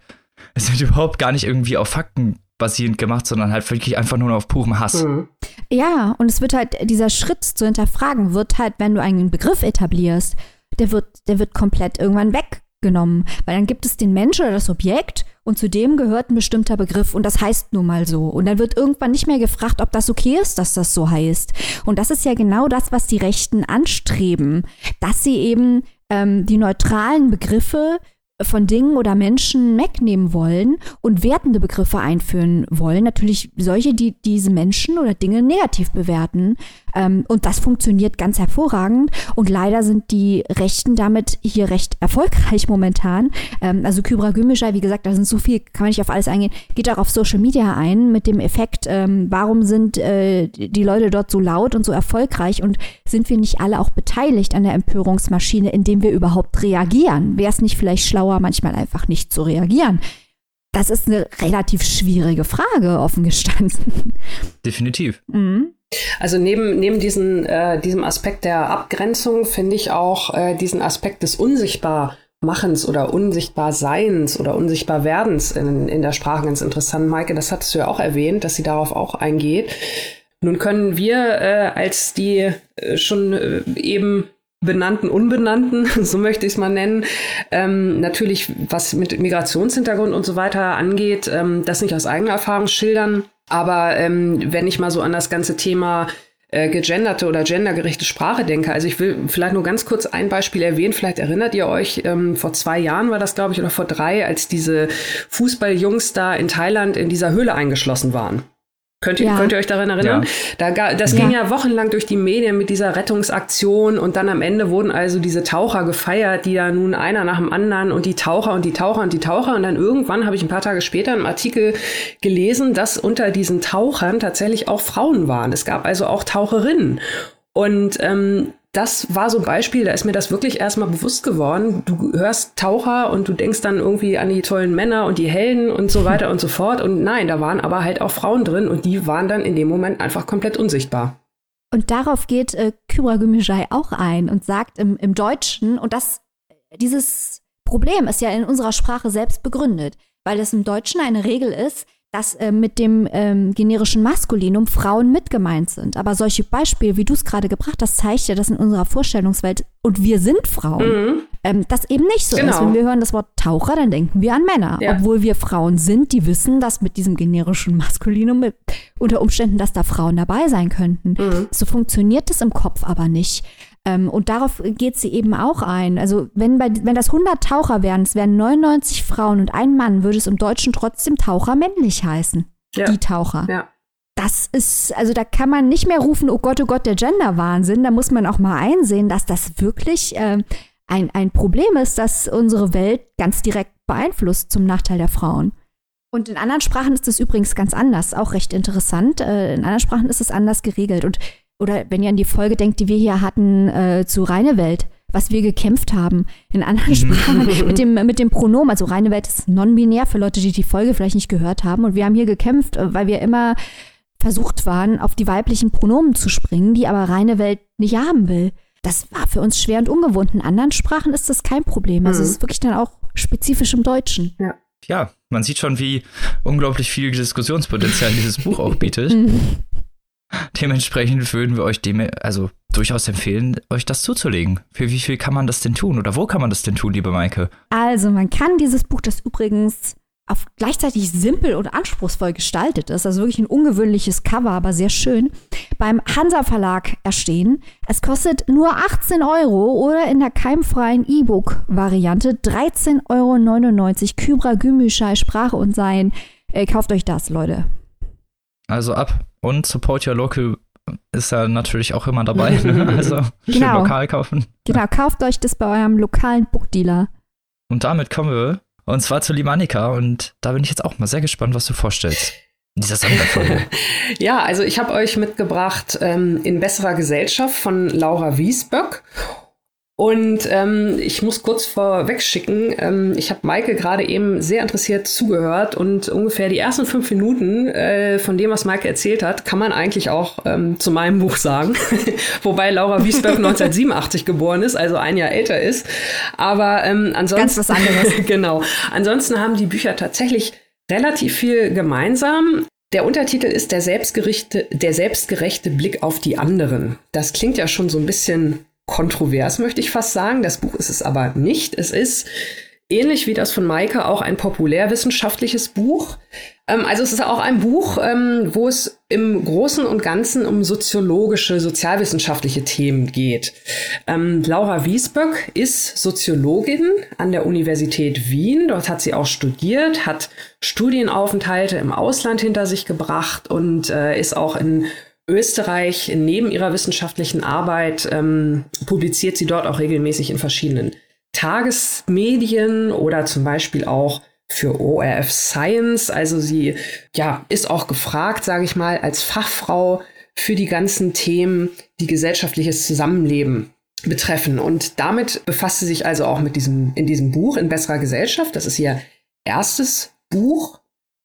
Es wird überhaupt gar nicht irgendwie auf Fakten basierend gemacht, sondern halt wirklich einfach nur auf purem Hass. Mhm. Ja, und es wird halt, dieser Schritt zu hinterfragen, wird halt, wenn du einen Begriff etablierst, der wird, der wird komplett irgendwann weggenommen. Weil dann gibt es den Menschen oder das Objekt und zu dem gehört ein bestimmter Begriff und das heißt nun mal so. Und dann wird irgendwann nicht mehr gefragt, ob das okay ist, dass das so heißt. Und das ist ja genau das, was die Rechten anstreben, dass sie eben ähm, die neutralen Begriffe von Dingen oder Menschen wegnehmen wollen und wertende Begriffe einführen wollen. Natürlich solche, die diese Menschen oder Dinge negativ bewerten. Ähm, und das funktioniert ganz hervorragend. Und leider sind die Rechten damit hier recht erfolgreich momentan. Ähm, also Kybra Gümüşay, wie gesagt, da sind so viel, kann man nicht auf alles eingehen, geht auch auf Social Media ein mit dem Effekt, ähm, warum sind äh, die Leute dort so laut und so erfolgreich und sind wir nicht alle auch beteiligt an der Empörungsmaschine, indem wir überhaupt reagieren? Wäre es nicht vielleicht schlauer, manchmal einfach nicht zu reagieren? Das ist eine relativ schwierige Frage, offen gestanden. Definitiv. Mhm. Also neben, neben diesen, äh, diesem Aspekt der Abgrenzung finde ich auch äh, diesen Aspekt des Unsichtbarmachens oder Unsichtbarseins oder Unsichtbarwerdens in, in der Sprache ganz interessant. Maike, das hattest du ja auch erwähnt, dass sie darauf auch eingeht. Nun können wir äh, als die äh, schon äh, eben benannten Unbenannten, so möchte ich es mal nennen, ähm, natürlich was mit Migrationshintergrund und so weiter angeht, ähm, das nicht aus eigener Erfahrung schildern, aber ähm, wenn ich mal so an das ganze Thema äh, gegenderte oder gendergerechte Sprache denke, also ich will vielleicht nur ganz kurz ein Beispiel erwähnen, vielleicht erinnert ihr euch, ähm, vor zwei Jahren war das, glaube ich, oder vor drei, als diese Fußballjungs da in Thailand in dieser Höhle eingeschlossen waren. Könnt ihr, ja. könnt ihr euch daran erinnern? Ja. Da, das ja. ging ja wochenlang durch die Medien mit dieser Rettungsaktion und dann am Ende wurden also diese Taucher gefeiert, die da nun einer nach dem anderen und die Taucher und die Taucher und die Taucher und dann irgendwann habe ich ein paar Tage später einen Artikel gelesen, dass unter diesen Tauchern tatsächlich auch Frauen waren. Es gab also auch Taucherinnen. Und ähm, das war so ein Beispiel, da ist mir das wirklich erstmal bewusst geworden. Du hörst Taucher und du denkst dann irgendwie an die tollen Männer und die Helden und so weiter und so fort. Und nein, da waren aber halt auch Frauen drin und die waren dann in dem Moment einfach komplett unsichtbar. Und darauf geht äh, Kyra Gümüşay auch ein und sagt im, im Deutschen, und das, dieses Problem ist ja in unserer Sprache selbst begründet, weil es im Deutschen eine Regel ist, dass äh, mit dem ähm, generischen Maskulinum Frauen mitgemeint sind. Aber solche Beispiele, wie du es gerade gebracht hast, zeigt ja, dass in unserer Vorstellungswelt, und wir sind Frauen, mhm. ähm, das eben nicht so genau. ist. Wenn wir hören das Wort Taucher, dann denken wir an Männer. Ja. Obwohl wir Frauen sind, die wissen, dass mit diesem generischen Maskulinum mit, unter Umständen, dass da Frauen dabei sein könnten. Mhm. So funktioniert es im Kopf aber nicht. Ähm, und darauf geht sie eben auch ein. Also wenn, bei, wenn das 100 Taucher wären, es wären 99 Frauen und ein Mann, würde es im Deutschen trotzdem Taucher männlich heißen. Ja. Die Taucher. Ja. Das ist, also da kann man nicht mehr rufen, oh Gott, oh Gott, der Gender-Wahnsinn. Da muss man auch mal einsehen, dass das wirklich äh, ein, ein Problem ist, das unsere Welt ganz direkt beeinflusst zum Nachteil der Frauen. Und in anderen Sprachen ist das übrigens ganz anders, auch recht interessant. Äh, in anderen Sprachen ist es anders geregelt. Und oder wenn ihr an die Folge denkt, die wir hier hatten äh, zu Reine Welt, was wir gekämpft haben in anderen Sprachen mit dem, mit dem Pronomen. Also Reine Welt ist non-binär für Leute, die die Folge vielleicht nicht gehört haben. Und wir haben hier gekämpft, äh, weil wir immer versucht waren, auf die weiblichen Pronomen zu springen, die aber Reine Welt nicht haben will. Das war für uns schwer und ungewohnt. In anderen Sprachen ist das kein Problem. Also mhm. es ist wirklich dann auch spezifisch im Deutschen. Ja. Ja, man sieht schon, wie unglaublich viel Diskussionspotenzial dieses Buch auch bietet. Dementsprechend würden wir euch dem, also durchaus empfehlen, euch das zuzulegen. Für wie viel kann man das denn tun oder wo kann man das denn tun, liebe Maike? Also, man kann dieses Buch, das übrigens auf gleichzeitig simpel und anspruchsvoll gestaltet ist, also wirklich ein ungewöhnliches Cover, aber sehr schön, beim Hansa Verlag erstehen. Es kostet nur 18 Euro oder in der keimfreien E-Book-Variante 13,99 Euro. Kybra Gümüşay, Sprache und Sein. Äh, kauft euch das, Leute. Also ab und support your local ist ja natürlich auch immer dabei. Ne? Also schön Genau. lokal kaufen. Genau, kauft euch das bei eurem lokalen Bookdealer. Und damit kommen wir und zwar zu Limanika und da bin ich jetzt auch mal sehr gespannt, was du vorstellst. In dieser Sonderfolge. Ja, also ich habe euch mitgebracht ähm, In besserer Gesellschaft von Laura Wiesböck. Und ähm, ich muss kurz vorweg schicken, ähm, ich habe Maike gerade eben sehr interessiert zugehört und ungefähr die ersten fünf Minuten äh, von dem, was Maike erzählt hat, kann man eigentlich auch ähm, zu meinem Buch sagen. Wobei Laura Wiesböck 1987 geboren ist, also ein Jahr älter ist. Aber ähm, ansonsten. Ganz was anderes. genau. Ansonsten haben die Bücher tatsächlich relativ viel gemeinsam. Der Untertitel ist der selbstgerechte, der selbstgerechte Blick auf die anderen. Das klingt ja schon so ein bisschen kontrovers, möchte ich fast sagen. Das Buch ist es aber nicht. Es ist ähnlich wie das von Maike auch ein populärwissenschaftliches Buch. Ähm, also es ist auch ein Buch, ähm, wo es im Großen und Ganzen um soziologische, sozialwissenschaftliche Themen geht. Ähm, Laura Wiesböck ist Soziologin an der Universität Wien. Dort hat sie auch studiert, hat Studienaufenthalte im Ausland hinter sich gebracht und äh, ist auch in Österreich neben ihrer wissenschaftlichen Arbeit ähm, publiziert sie dort auch regelmäßig in verschiedenen Tagesmedien oder zum Beispiel auch für ORF Science. Also sie ja ist auch gefragt, sage ich mal, als Fachfrau für die ganzen Themen, die gesellschaftliches Zusammenleben betreffen. Und damit befasst sie sich also auch mit diesem in diesem Buch in besserer Gesellschaft. Das ist ihr erstes Buch,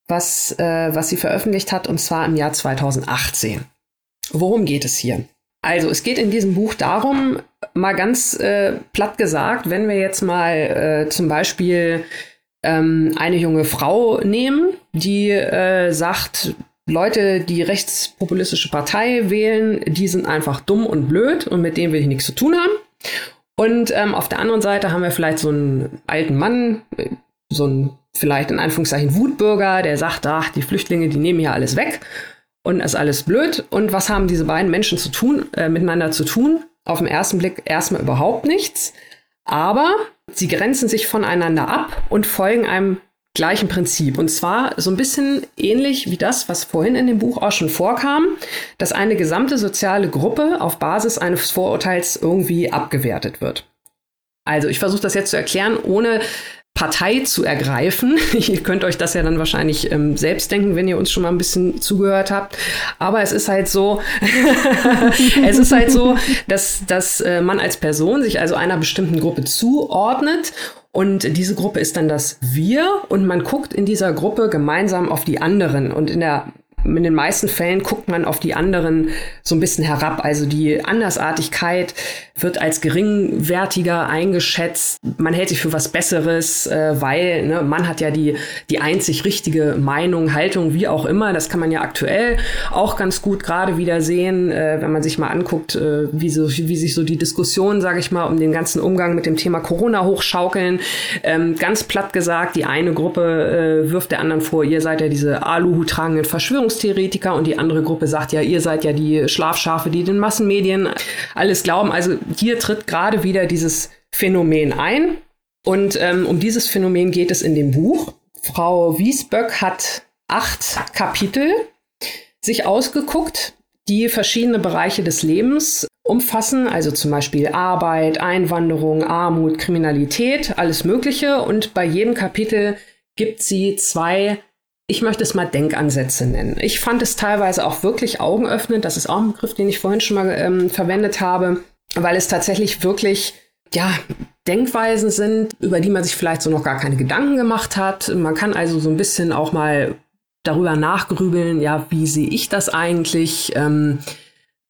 was äh, was sie veröffentlicht hat, und zwar im Jahr 2018. Worum geht es hier? Also es geht in diesem Buch darum, mal ganz äh, platt gesagt, wenn wir jetzt mal äh, zum Beispiel ähm, eine junge Frau nehmen, die äh, sagt, Leute, die rechtspopulistische Partei wählen, die sind einfach dumm und blöd und mit denen will ich nichts zu tun haben. Und ähm, auf der anderen Seite haben wir vielleicht so einen alten Mann, äh, so einen vielleicht in Anführungszeichen Wutbürger, der sagt, ach, die Flüchtlinge, die nehmen hier alles weg und ist alles blöd. Und was haben diese beiden Menschen zu tun, äh, miteinander zu tun? Auf den ersten Blick erstmal überhaupt nichts. Aber sie grenzen sich voneinander ab und folgen einem gleichen Prinzip. Und zwar so ein bisschen ähnlich wie das, was vorhin in dem Buch auch schon vorkam, dass eine gesamte soziale Gruppe auf Basis eines Vorurteils irgendwie abgewertet wird. Also ich versuche das jetzt zu erklären, ohne Partei zu ergreifen. ihr könnt euch das ja dann wahrscheinlich ähm, selbst denken, wenn ihr uns schon mal ein bisschen zugehört habt. Aber es ist halt so, es ist halt so, dass, dass äh, man als Person sich also einer bestimmten Gruppe zuordnet und diese Gruppe ist dann das Wir und man guckt in dieser Gruppe gemeinsam auf die anderen. Und in der in den meisten Fällen guckt man auf die anderen so ein bisschen herab. Also die Andersartigkeit wird als geringwertiger eingeschätzt. Man hält sich für was Besseres, äh, weil ne, man hat ja die, die einzig richtige Meinung, Haltung, wie auch immer. Das kann man ja aktuell auch ganz gut gerade wieder sehen, äh, wenn man sich mal anguckt, äh, wie, so, wie sich so die Diskussionen, sage ich mal, um den ganzen Umgang mit dem Thema Corona hochschaukeln. Ähm, ganz platt gesagt, die eine Gruppe äh, wirft der anderen vor, ihr seid ja diese Aluhut tragenden Verschwörungs Verschwörungstheoretiker und die andere Gruppe sagt ja, ihr seid ja die Schlafschafe, die den Massenmedien alles glauben. Also hier tritt gerade wieder dieses Phänomen ein. Und ähm, um dieses Phänomen geht es in dem Buch. Frau Wiesböck hat acht Kapitel sich ausgeguckt, die verschiedene Bereiche des Lebens umfassen, also zum Beispiel Arbeit, Einwanderung, Armut, Kriminalität, alles Mögliche. Und bei jedem Kapitel gibt sie zwei ich möchte es mal Denkansätze nennen. Ich fand es teilweise auch wirklich augenöffnend. Das ist auch ein Begriff, den ich vorhin schon mal ähm, verwendet habe, weil es tatsächlich wirklich, ja, Denkweisen sind, über die man sich vielleicht so noch gar keine Gedanken gemacht hat. Man kann also so ein bisschen auch mal darüber nachgrübeln, ja, wie sehe ich das eigentlich? Ähm,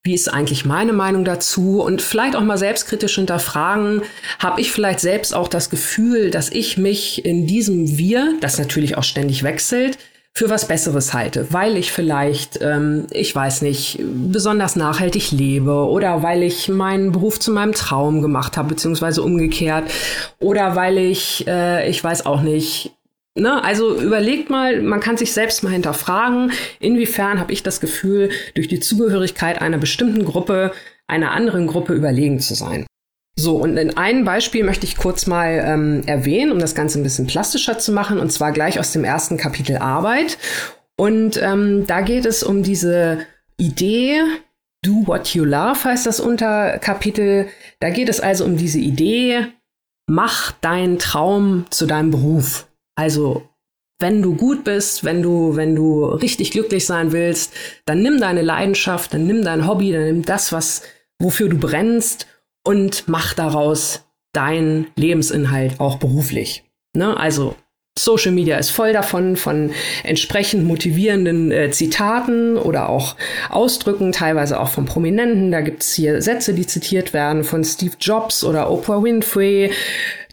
wie ist eigentlich meine Meinung dazu? Und vielleicht auch mal selbstkritisch hinterfragen, habe ich vielleicht selbst auch das Gefühl, dass ich mich in diesem Wir, das natürlich auch ständig wechselt, für was Besseres halte, weil ich vielleicht, ähm, ich weiß nicht, besonders nachhaltig lebe oder weil ich meinen Beruf zu meinem Traum gemacht habe, beziehungsweise umgekehrt. Oder weil ich, äh, ich weiß auch nicht, Ne, also überlegt mal, man kann sich selbst mal hinterfragen, inwiefern habe ich das Gefühl, durch die Zugehörigkeit einer bestimmten Gruppe einer anderen Gruppe überlegen zu sein. So, und in einem Beispiel möchte ich kurz mal ähm, erwähnen, um das Ganze ein bisschen plastischer zu machen, und zwar gleich aus dem ersten Kapitel Arbeit. Und ähm, da geht es um diese Idee, Do What You Love heißt das Unterkapitel. Da geht es also um diese Idee, mach deinen Traum zu deinem Beruf. Also wenn du gut bist, wenn du, wenn du richtig glücklich sein willst, dann nimm deine Leidenschaft, dann nimm dein Hobby, dann nimm das, was, wofür du brennst und mach daraus deinen Lebensinhalt auch beruflich. Ne? Also Social Media ist voll davon, von entsprechend motivierenden äh, Zitaten oder auch Ausdrücken, teilweise auch von Prominenten. Da gibt es hier Sätze, die zitiert werden von Steve Jobs oder Oprah Winfrey.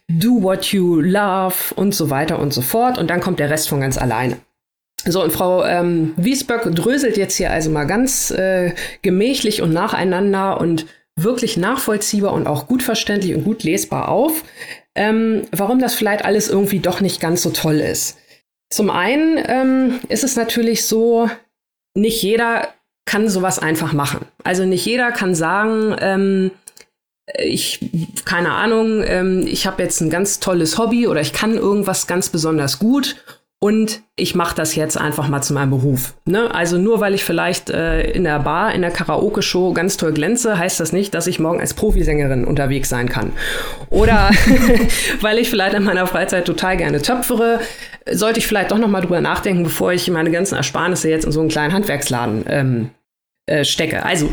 Do what you love und so weiter und so fort. Und dann kommt der Rest von ganz alleine. So, und Frau ähm, Wiesböck dröselt jetzt hier also mal ganz äh, gemächlich und nacheinander und wirklich nachvollziehbar und auch gut verständlich und gut lesbar auf, ähm, warum das vielleicht alles irgendwie doch nicht ganz so toll ist. Zum einen ähm, ist es natürlich so, nicht jeder kann sowas einfach machen. Also nicht jeder kann sagen, ähm, ich, keine Ahnung, ähm, ich habe jetzt ein ganz tolles Hobby oder ich kann irgendwas ganz besonders gut und ich mache das jetzt einfach mal zu meinem Beruf. Ne? Also nur weil ich vielleicht äh, in der Bar, in der Karaoke-Show ganz toll glänze, heißt das nicht, dass ich morgen als Profisängerin unterwegs sein kann. Oder weil ich vielleicht in meiner Freizeit total gerne töpfere, sollte ich vielleicht doch noch mal drüber nachdenken, bevor ich meine ganzen Ersparnisse jetzt in so einen kleinen Handwerksladen ähm, äh, stecke. Also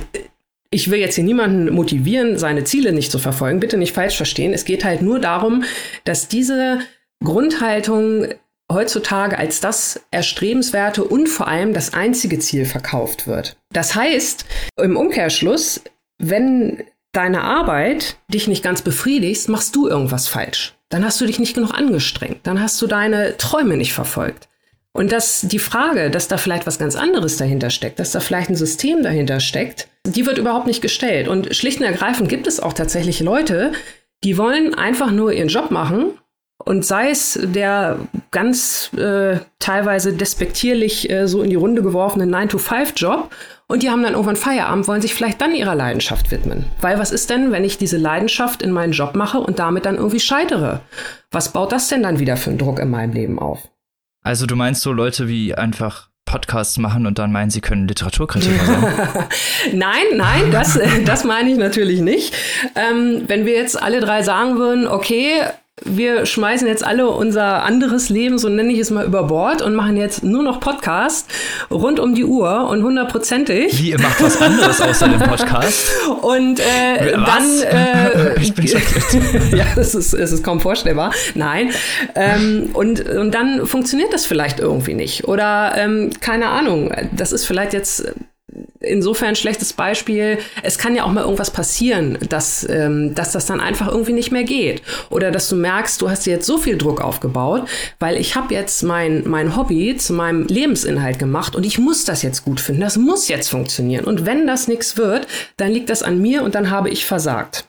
ich will jetzt hier niemanden motivieren, seine Ziele nicht zu verfolgen. Bitte nicht falsch verstehen. Es geht halt nur darum, dass diese Grundhaltung heutzutage als das erstrebenswerte und vor allem das einzige Ziel verkauft wird. Das heißt, im Umkehrschluss, wenn deine Arbeit dich nicht ganz befriedigt, machst du irgendwas falsch. Dann hast du dich nicht genug angestrengt. Dann hast du deine Träume nicht verfolgt. Und dass die Frage, dass da vielleicht was ganz anderes dahinter steckt, dass da vielleicht ein System dahinter steckt, die wird überhaupt nicht gestellt. Und schlicht und ergreifend gibt es auch tatsächlich Leute, die wollen einfach nur ihren Job machen und sei es der ganz äh, teilweise despektierlich äh, so in die Runde geworfene 9-to-5-Job und die haben dann irgendwann Feierabend, wollen sich vielleicht dann ihrer Leidenschaft widmen. Weil was ist denn, wenn ich diese Leidenschaft in meinen Job mache und damit dann irgendwie scheitere? Was baut das denn dann wieder für einen Druck in meinem Leben auf? Also du meinst so Leute wie einfach Podcasts machen und dann meinen, sie können Literaturkritiker sein? nein, nein, das, das meine ich natürlich nicht. Ähm, wenn wir jetzt alle drei sagen würden, okay, wir schmeißen jetzt alle unser anderes Leben, so nenne ich es mal, über Bord und machen jetzt nur noch Podcast rund um die Uhr und hundertprozentig. Wie, ihr macht was anderes außer dem Podcast? Und äh, dann... Äh, ich bin ja, es ist, es ist kaum vorstellbar. Nein. Ähm, und, und dann funktioniert das vielleicht irgendwie nicht. Oder ähm, keine Ahnung, das ist vielleicht jetzt insofern ein schlechtes Beispiel. Es kann ja auch mal irgendwas passieren, dass, ähm, dass das dann einfach irgendwie nicht mehr geht. Oder dass du merkst, du hast dir jetzt so viel Druck aufgebaut, weil ich habe jetzt mein, mein Hobby zu meinem Lebensinhalt gemacht und ich muss das jetzt gut finden. Das muss jetzt funktionieren. Und wenn das nichts wird, dann liegt das an mir und dann habe ich versagt.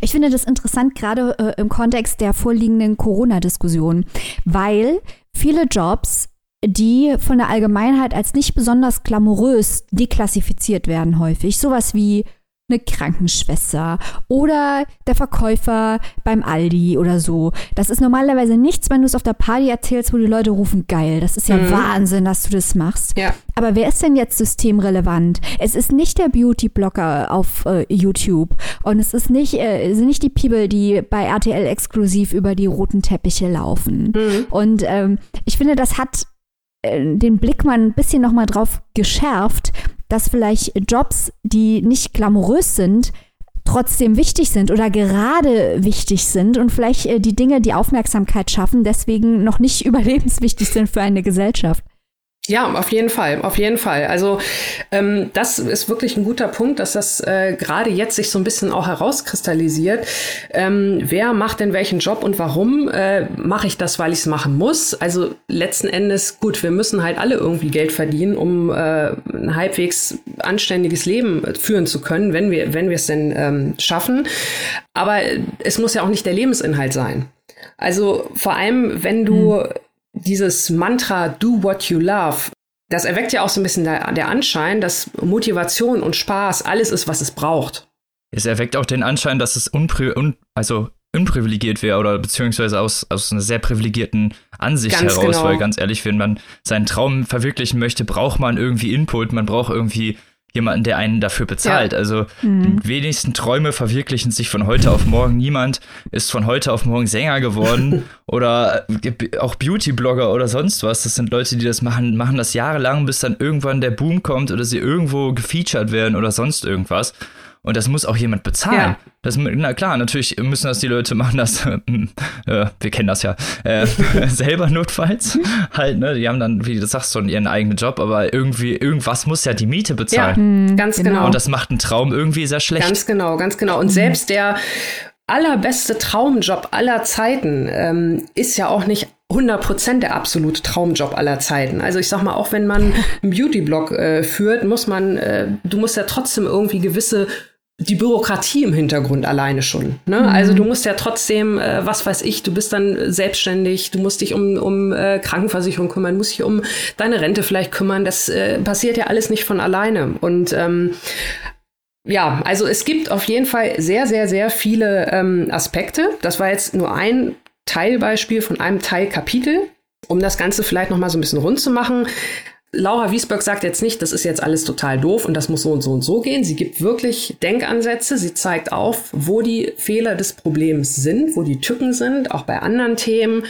Ich finde das interessant, gerade äh, im Kontext der vorliegenden Corona-Diskussion, weil viele Jobs die von der Allgemeinheit als nicht besonders glamourös deklassifiziert werden häufig. Sowas wie eine Krankenschwester oder der Verkäufer beim Aldi oder so. Das ist normalerweise nichts, wenn du es auf der Party erzählst, wo die Leute rufen, geil. Das ist ja mhm. Wahnsinn, dass du das machst. Ja. Aber wer ist denn jetzt systemrelevant? Es ist nicht der Beauty-Blogger auf äh, YouTube und es ist nicht, äh, sind nicht die People, die bei RTL exklusiv über die roten Teppiche laufen. Mhm. Und ähm, ich finde, das hat den Blick mal ein bisschen noch mal drauf geschärft, dass vielleicht Jobs, die nicht glamourös sind, trotzdem wichtig sind oder gerade wichtig sind und vielleicht äh, die Dinge, die Aufmerksamkeit schaffen, deswegen noch nicht überlebenswichtig sind für eine Gesellschaft. Ja, auf jeden Fall, auf jeden Fall. Also ähm, das ist wirklich ein guter Punkt, dass das äh, gerade jetzt sich so ein bisschen auch herauskristallisiert. Ähm, wer macht denn welchen Job und warum äh, mache ich das, weil ich es machen muss? Also letzten Endes, gut, wir müssen halt alle irgendwie Geld verdienen, um äh, ein halbwegs anständiges Leben führen zu können, wenn wir wenn wir es denn ähm, schaffen. Aber es muss ja auch nicht der Lebensinhalt sein. Also vor allem, wenn du hm dieses Mantra Do what you love, das erweckt ja auch so ein bisschen der, der Anschein, dass Motivation und Spaß alles ist, was es braucht. Es erweckt auch den Anschein, dass es unpri un also unprivilegiert wäre oder beziehungsweise aus, aus einer sehr privilegierten Ansicht ganz heraus, genau. weil ganz ehrlich, wenn man seinen Traum verwirklichen möchte, braucht man irgendwie Input, man braucht irgendwie jemanden, der einen dafür bezahlt. Ja. Also mhm. die wenigsten Träume verwirklichen sich von heute auf morgen. Niemand ist von heute auf morgen Sänger geworden oder auch Beauty-Blogger oder sonst was. Das sind Leute, die das machen, machen das jahrelang, bis dann irgendwann der Boom kommt oder sie irgendwo gefeatured werden oder sonst irgendwas. Und das muss auch jemand bezahlen. Ja. Das, na klar, natürlich müssen das die Leute machen, das, äh, wir kennen das ja, äh, selber notfalls. halt, ne? Die haben dann, wie du sagst, schon ihren eigenen Job, aber irgendwie, irgendwas muss ja die Miete bezahlen. Ja, mhm, ganz genau. genau. Und das macht einen Traum irgendwie sehr schlecht. Ganz genau, ganz genau. Und selbst der allerbeste Traumjob aller Zeiten ähm, ist ja auch nicht 100% der absolute Traumjob aller Zeiten. Also ich sag mal, auch wenn man einen Beauty-Blog äh, führt, muss man, äh, du musst ja trotzdem irgendwie gewisse die Bürokratie im Hintergrund alleine schon. Ne? Mhm. Also du musst ja trotzdem, äh, was weiß ich, du bist dann selbstständig, du musst dich um, um äh, Krankenversicherung kümmern, musst dich um deine Rente vielleicht kümmern. Das äh, passiert ja alles nicht von alleine. Und ähm, ja, also es gibt auf jeden Fall sehr, sehr, sehr viele ähm, Aspekte. Das war jetzt nur ein Teilbeispiel von einem Teilkapitel, um das Ganze vielleicht noch mal so ein bisschen rund zu machen. Laura Wiesberg sagt jetzt nicht, das ist jetzt alles total doof und das muss so und so und so gehen. Sie gibt wirklich Denkansätze. Sie zeigt auf, wo die Fehler des Problems sind, wo die Tücken sind, auch bei anderen Themen.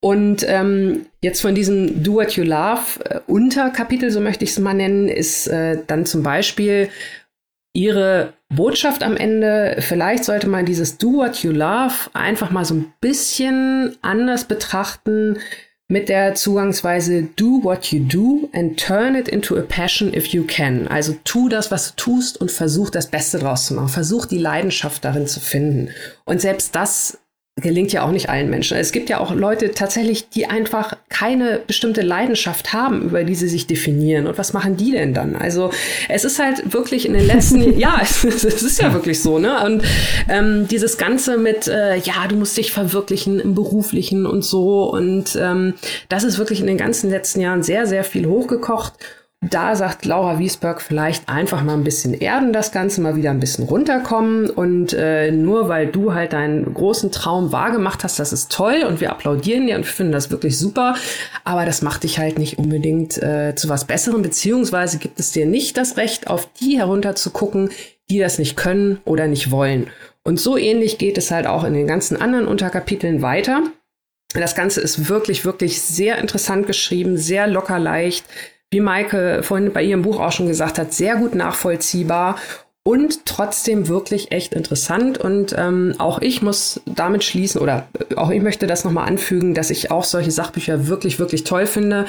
Und ähm, jetzt von diesem Do What You Love äh, Unterkapitel, so möchte ich es mal nennen, ist äh, dann zum Beispiel ihre Botschaft am Ende, vielleicht sollte man dieses Do What You Love einfach mal so ein bisschen anders betrachten mit der Zugangsweise Do what you do and turn it into a passion if you can. Also tu das, was du tust und versuch das Beste draus zu machen. Versuch die Leidenschaft darin zu finden. Und selbst das gelingt ja auch nicht allen Menschen. Es gibt ja auch Leute tatsächlich, die einfach keine bestimmte Leidenschaft haben, über die sie sich definieren. Und was machen die denn dann? Also es ist halt wirklich in den letzten, ja, es, es, ist ja wirklich so, ne? Und ähm, dieses Ganze mit, äh, ja, du musst dich verwirklichen im Beruflichen und so. Und ähm, das ist wirklich in den ganzen letzten Jahren sehr, sehr viel hochgekocht. Da sagt Laura Wiesberg vielleicht einfach mal ein bisschen erden, das Ganze mal wieder ein bisschen runterkommen und äh, nur weil du halt deinen großen Traum wahrgemacht hast, das ist toll und wir applaudieren dir und finden das wirklich super, aber das macht dich halt nicht unbedingt äh, zu was Besserem, beziehungsweise gibt es dir nicht das Recht, auf die herunter zu gucken, die das nicht können oder nicht wollen. Und so ähnlich geht es halt auch in den ganzen anderen Unterkapiteln weiter. Das Ganze ist wirklich, wirklich sehr interessant geschrieben, sehr locker leicht, wie Maike vorhin bei ihrem Buch auch schon gesagt hat, sehr gut nachvollziehbar und trotzdem wirklich echt interessant. Und ähm, auch ich muss damit schließen, oder äh, auch ich möchte das nochmal anfügen, dass ich auch solche Sachbücher wirklich, wirklich toll finde,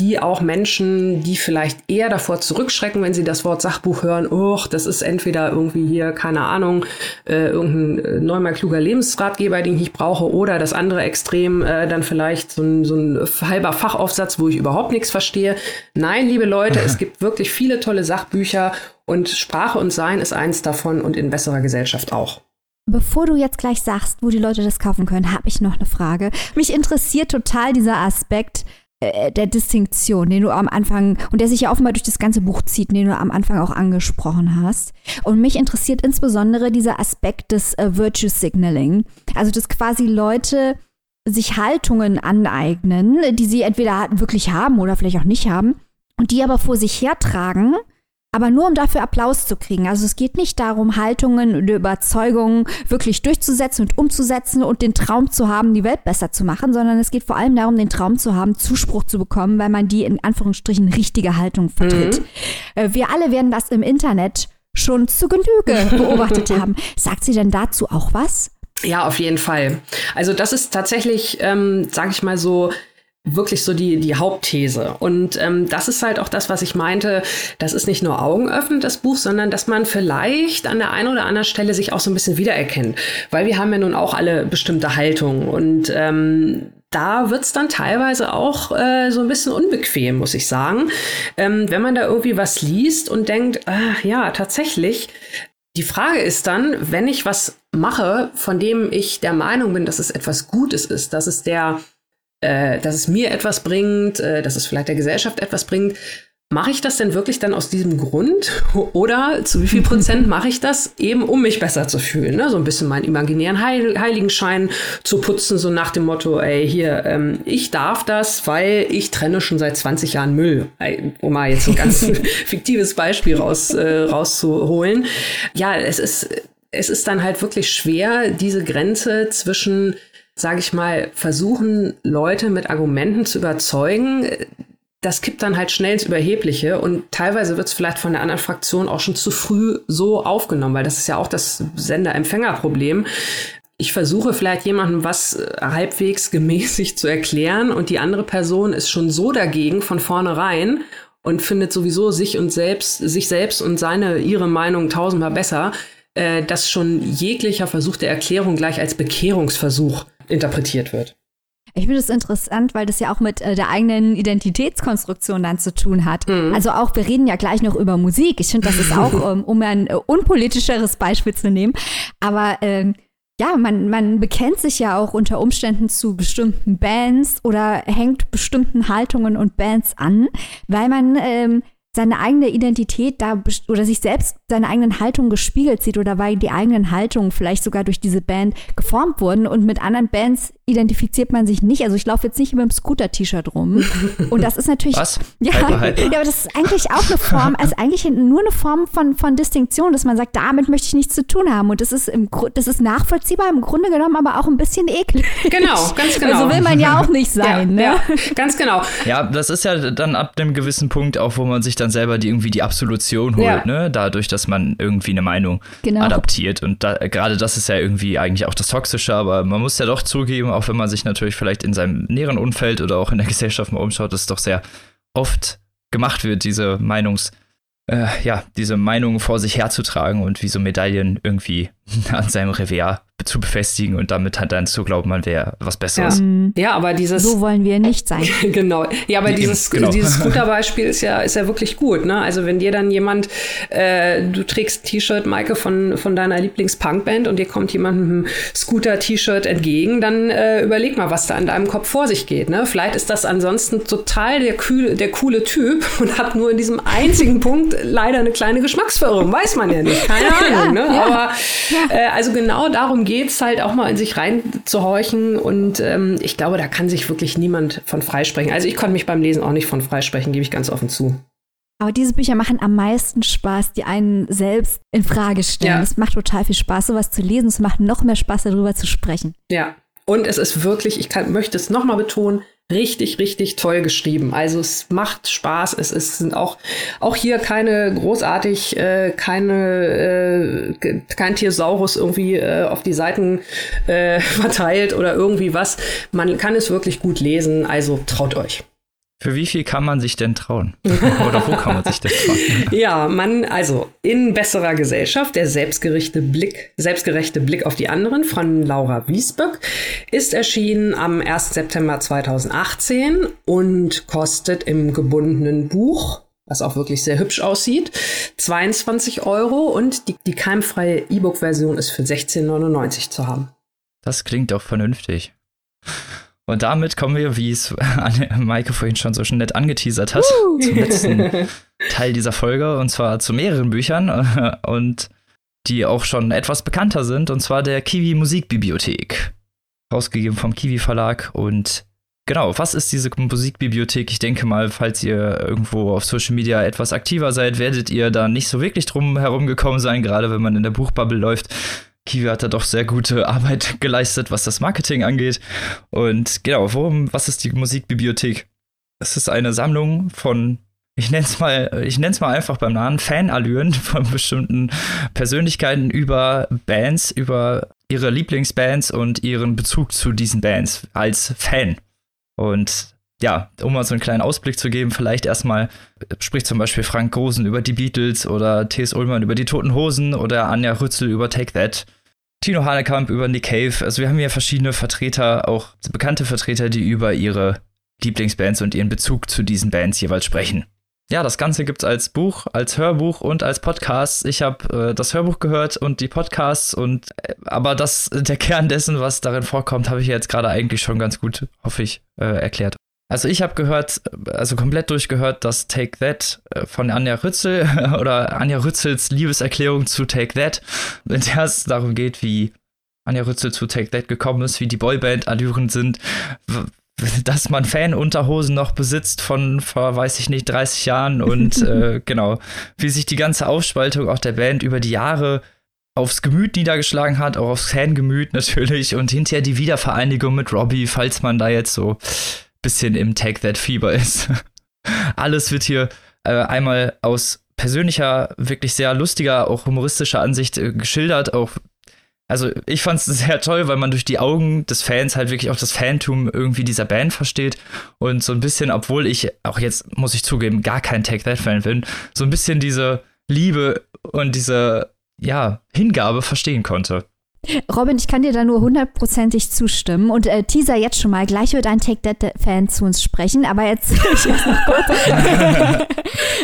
die auch Menschen, die vielleicht eher davor zurückschrecken, wenn sie das Wort Sachbuch hören, oh, das ist entweder irgendwie hier, keine Ahnung, äh, irgendein äh, neunmal kluger Lebensratgeber, den ich brauche, oder das andere Extrem, äh, dann vielleicht so ein, so ein halber Fachaufsatz, wo ich überhaupt nichts verstehe. Nein, liebe Leute, es gibt wirklich viele tolle Sachbücher und Sprache und Sein ist eins davon und in besserer Gesellschaft auch. Bevor du jetzt gleich sagst, wo die Leute das kaufen können, habe ich noch eine Frage. Mich interessiert total dieser Aspekt äh, der Distinktion, den du am Anfang und der sich ja offenbar durch das ganze Buch zieht, den du am Anfang auch angesprochen hast. Und mich interessiert insbesondere dieser Aspekt des äh, Virtue Signaling. Also, dass quasi Leute sich Haltungen aneignen, die sie entweder wirklich haben oder vielleicht auch nicht haben, und die aber vor sich hertragen aber nur um dafür Applaus zu kriegen. Also es geht nicht darum, Haltungen und Überzeugungen wirklich durchzusetzen und umzusetzen und den Traum zu haben, die Welt besser zu machen, sondern es geht vor allem darum, den Traum zu haben, Zuspruch zu bekommen, weil man die in Anführungsstrichen richtige Haltung vertritt. Mhm. Äh, wir alle werden das im Internet schon zu Genüge beobachtet haben. Sagt sie denn dazu auch was? Ja, auf jeden Fall. Also das ist tatsächlich, ähm, sage ich mal so, wirklich so die, die Hauptthese. Und ähm, das ist halt auch das, was ich meinte. Das ist nicht nur augenöffnend, das Buch, sondern dass man vielleicht an der einen oder anderen Stelle sich auch so ein bisschen wiedererkennt. Weil wir haben ja nun auch alle bestimmte Haltungen. Und ähm, da wird's dann teilweise auch äh, so ein bisschen unbequem, muss ich sagen. Ähm, wenn man da irgendwie was liest und denkt, äh, ja, tatsächlich, die Frage ist dann, wenn ich was mache, von dem ich der Meinung bin, dass es etwas Gutes ist, dass es der äh, dass es mir etwas bringt, äh, dass es vielleicht der Gesellschaft etwas bringt. Mache ich das denn wirklich dann aus diesem Grund? Oder zu wie viel Prozent mache ich das eben, um mich besser zu fühlen? Ne? So ein bisschen meinen imaginären Heil Heiligenschein zu putzen, so nach dem Motto, ey, hier, ähm, ich darf das, weil ich trenne schon seit 20 Jahren Müll. Um mal jetzt ein ganz fiktives Beispiel raus, äh, rauszuholen. Ja, es ist, es ist dann halt wirklich schwer, diese Grenze zwischen sage ich mal, versuchen, Leute mit Argumenten zu überzeugen, das kippt dann halt schnell ins Überhebliche und teilweise wird es vielleicht von der anderen Fraktion auch schon zu früh so aufgenommen, weil das ist ja auch das Sender-Empfänger-Problem. Ich versuche vielleicht jemandem was halbwegs gemäßigt zu erklären und die andere Person ist schon so dagegen von vornherein und findet sowieso sich und selbst, sich selbst und seine, ihre Meinung tausendmal besser, äh, dass schon jeglicher Versuch der Erklärung gleich als Bekehrungsversuch interpretiert wird. Ich finde es interessant, weil das ja auch mit äh, der eigenen Identitätskonstruktion dann zu tun hat. Mhm. Also auch, wir reden ja gleich noch über Musik. Ich finde, das ist auch, ähm, um ein äh, unpolitischeres Beispiel zu nehmen. Aber ähm, ja, man, man bekennt sich ja auch unter Umständen zu bestimmten Bands oder hängt bestimmten Haltungen und Bands an, weil man ähm, seine eigene Identität da oder sich selbst seine eigenen Haltungen gespiegelt sieht oder weil die eigenen Haltungen vielleicht sogar durch diese Band geformt wurden und mit anderen Bands identifiziert man sich nicht. Also ich laufe jetzt nicht mit einem Scooter-T-Shirt rum. Und das ist natürlich. Was? Ja, ja, aber das ist eigentlich auch eine Form, also eigentlich nur eine Form von, von Distinktion, dass man sagt, damit möchte ich nichts zu tun haben. Und das ist im das ist nachvollziehbar, im Grunde genommen, aber auch ein bisschen eklig. Genau, ganz genau. Also will man ja auch nicht sein. Ja, ne? ja, ganz genau. Ja, das ist ja dann ab einem gewissen Punkt auch, wo man sich dann selber die irgendwie die Absolution holt, ja. ne? Dadurch, dass man irgendwie eine Meinung genau. adaptiert. Und da, gerade das ist ja irgendwie eigentlich auch das Toxische, aber man muss ja doch zugeben, auch wenn man sich natürlich vielleicht in seinem näheren Umfeld oder auch in der Gesellschaft mal umschaut, dass es doch sehr oft gemacht wird, diese Meinungs- äh, ja, diese Meinung vor sich herzutragen und wie so Medaillen irgendwie an seinem Revers zu befestigen und damit hat dann zu glauben, man wäre was Besseres. Ja. Mhm. ja. aber dieses. So wollen wir nicht sein. genau. Ja, aber dieses, genau. dieses Scooter-Beispiel ist ja, ist ja wirklich gut. Ne? Also, wenn dir dann jemand, äh, du trägst ein T-Shirt, Maike, von, von deiner Lieblings-Punkband und dir kommt jemand mit einem Scooter-T-Shirt entgegen, dann äh, überleg mal, was da an deinem Kopf vor sich geht. Ne? Vielleicht ist das ansonsten total der, kühl, der coole Typ und hat nur in diesem einzigen Punkt leider eine kleine Geschmacksverirrung. Weiß man ja nicht. Keine Ahnung. Ne? Ja. Aber äh, also genau darum geht es halt auch mal in sich reinzuhorchen. Und ähm, ich glaube, da kann sich wirklich niemand von freisprechen. Also ich konnte mich beim Lesen auch nicht von freisprechen, gebe ich ganz offen zu. Aber diese Bücher machen am meisten Spaß, die einen selbst in Frage stellen. Es macht total viel Spaß, sowas zu lesen. Es macht noch mehr Spaß, darüber zu sprechen. Ja. Und es ist wirklich, ich kann, möchte es nochmal betonen, richtig, richtig toll geschrieben. Also es macht Spaß. Es ist, sind auch, auch hier keine großartig, äh, keine, äh, kein Thesaurus irgendwie äh, auf die Seiten äh, verteilt oder irgendwie was. Man kann es wirklich gut lesen. Also traut euch. Für wie viel kann man sich denn trauen? Oder wo kann man sich denn trauen? ja, man, also in besserer Gesellschaft, der selbstgerechte Blick, selbstgerechte Blick auf die anderen von Laura Wiesböck ist erschienen am 1. September 2018 und kostet im gebundenen Buch was auch wirklich sehr hübsch aussieht, 22 Euro und die, die keimfreie E-Book-Version ist für 16,99 zu haben. Das klingt doch vernünftig. Und damit kommen wir, wie es Maike vorhin schon so schon nett angeteasert hat, uh. zum letzten Teil dieser Folge. Und zwar zu mehreren Büchern und die auch schon etwas bekannter sind. Und zwar der Kiwi Musikbibliothek. Rausgegeben vom Kiwi Verlag. Und genau, was ist diese Musikbibliothek? Ich denke mal, falls ihr irgendwo auf Social Media etwas aktiver seid, werdet ihr da nicht so wirklich drum herum gekommen sein, gerade wenn man in der Buchbubble läuft. Kiwi hat da doch sehr gute Arbeit geleistet, was das Marketing angeht. Und genau, worum, was ist die Musikbibliothek? Es ist eine Sammlung von, ich nenne es mal, ich nenne es mal einfach beim Namen, Fanallüren von bestimmten Persönlichkeiten über Bands, über ihre Lieblingsbands und ihren Bezug zu diesen Bands als Fan. Und ja, um mal so einen kleinen Ausblick zu geben, vielleicht erstmal spricht zum Beispiel Frank Gosen über die Beatles oder T.S. Ullmann über die Toten Hosen oder Anja Rützel über Take That. Tino Hanekamp über Nick Cave. Also wir haben hier verschiedene Vertreter, auch bekannte Vertreter, die über ihre Lieblingsbands und ihren Bezug zu diesen Bands jeweils sprechen. Ja, das Ganze gibt's als Buch, als Hörbuch und als Podcast. Ich habe äh, das Hörbuch gehört und die Podcasts und äh, aber das der Kern dessen, was darin vorkommt, habe ich jetzt gerade eigentlich schon ganz gut, hoffe ich, äh, erklärt. Also ich habe gehört, also komplett durchgehört, dass Take That äh, von Anja Rützel oder Anja Rützels Liebeserklärung zu Take That, in der es darum geht, wie Anja Rützel zu Take That gekommen ist, wie die Boyband-Allüren sind, dass man Fanunterhosen noch besitzt von vor, weiß ich nicht, 30 Jahren und äh, genau, wie sich die ganze Aufspaltung auch der Band über die Jahre aufs Gemüt niedergeschlagen hat, auch aufs Fangemüt natürlich und hinterher die Wiedervereinigung mit Robbie, falls man da jetzt so bisschen im Take That Fieber ist. Alles wird hier äh, einmal aus persönlicher, wirklich sehr lustiger, auch humoristischer Ansicht äh, geschildert. Auch, also ich fand es sehr toll, weil man durch die Augen des Fans halt wirklich auch das Fantum irgendwie dieser Band versteht und so ein bisschen, obwohl ich auch jetzt, muss ich zugeben, gar kein Take That Fan bin, so ein bisschen diese Liebe und diese, ja, Hingabe verstehen konnte. Robin, ich kann dir da nur hundertprozentig zustimmen und äh, teaser jetzt schon mal. Gleich wird ein Take That-Fan zu uns sprechen, aber jetzt ich noch kurz.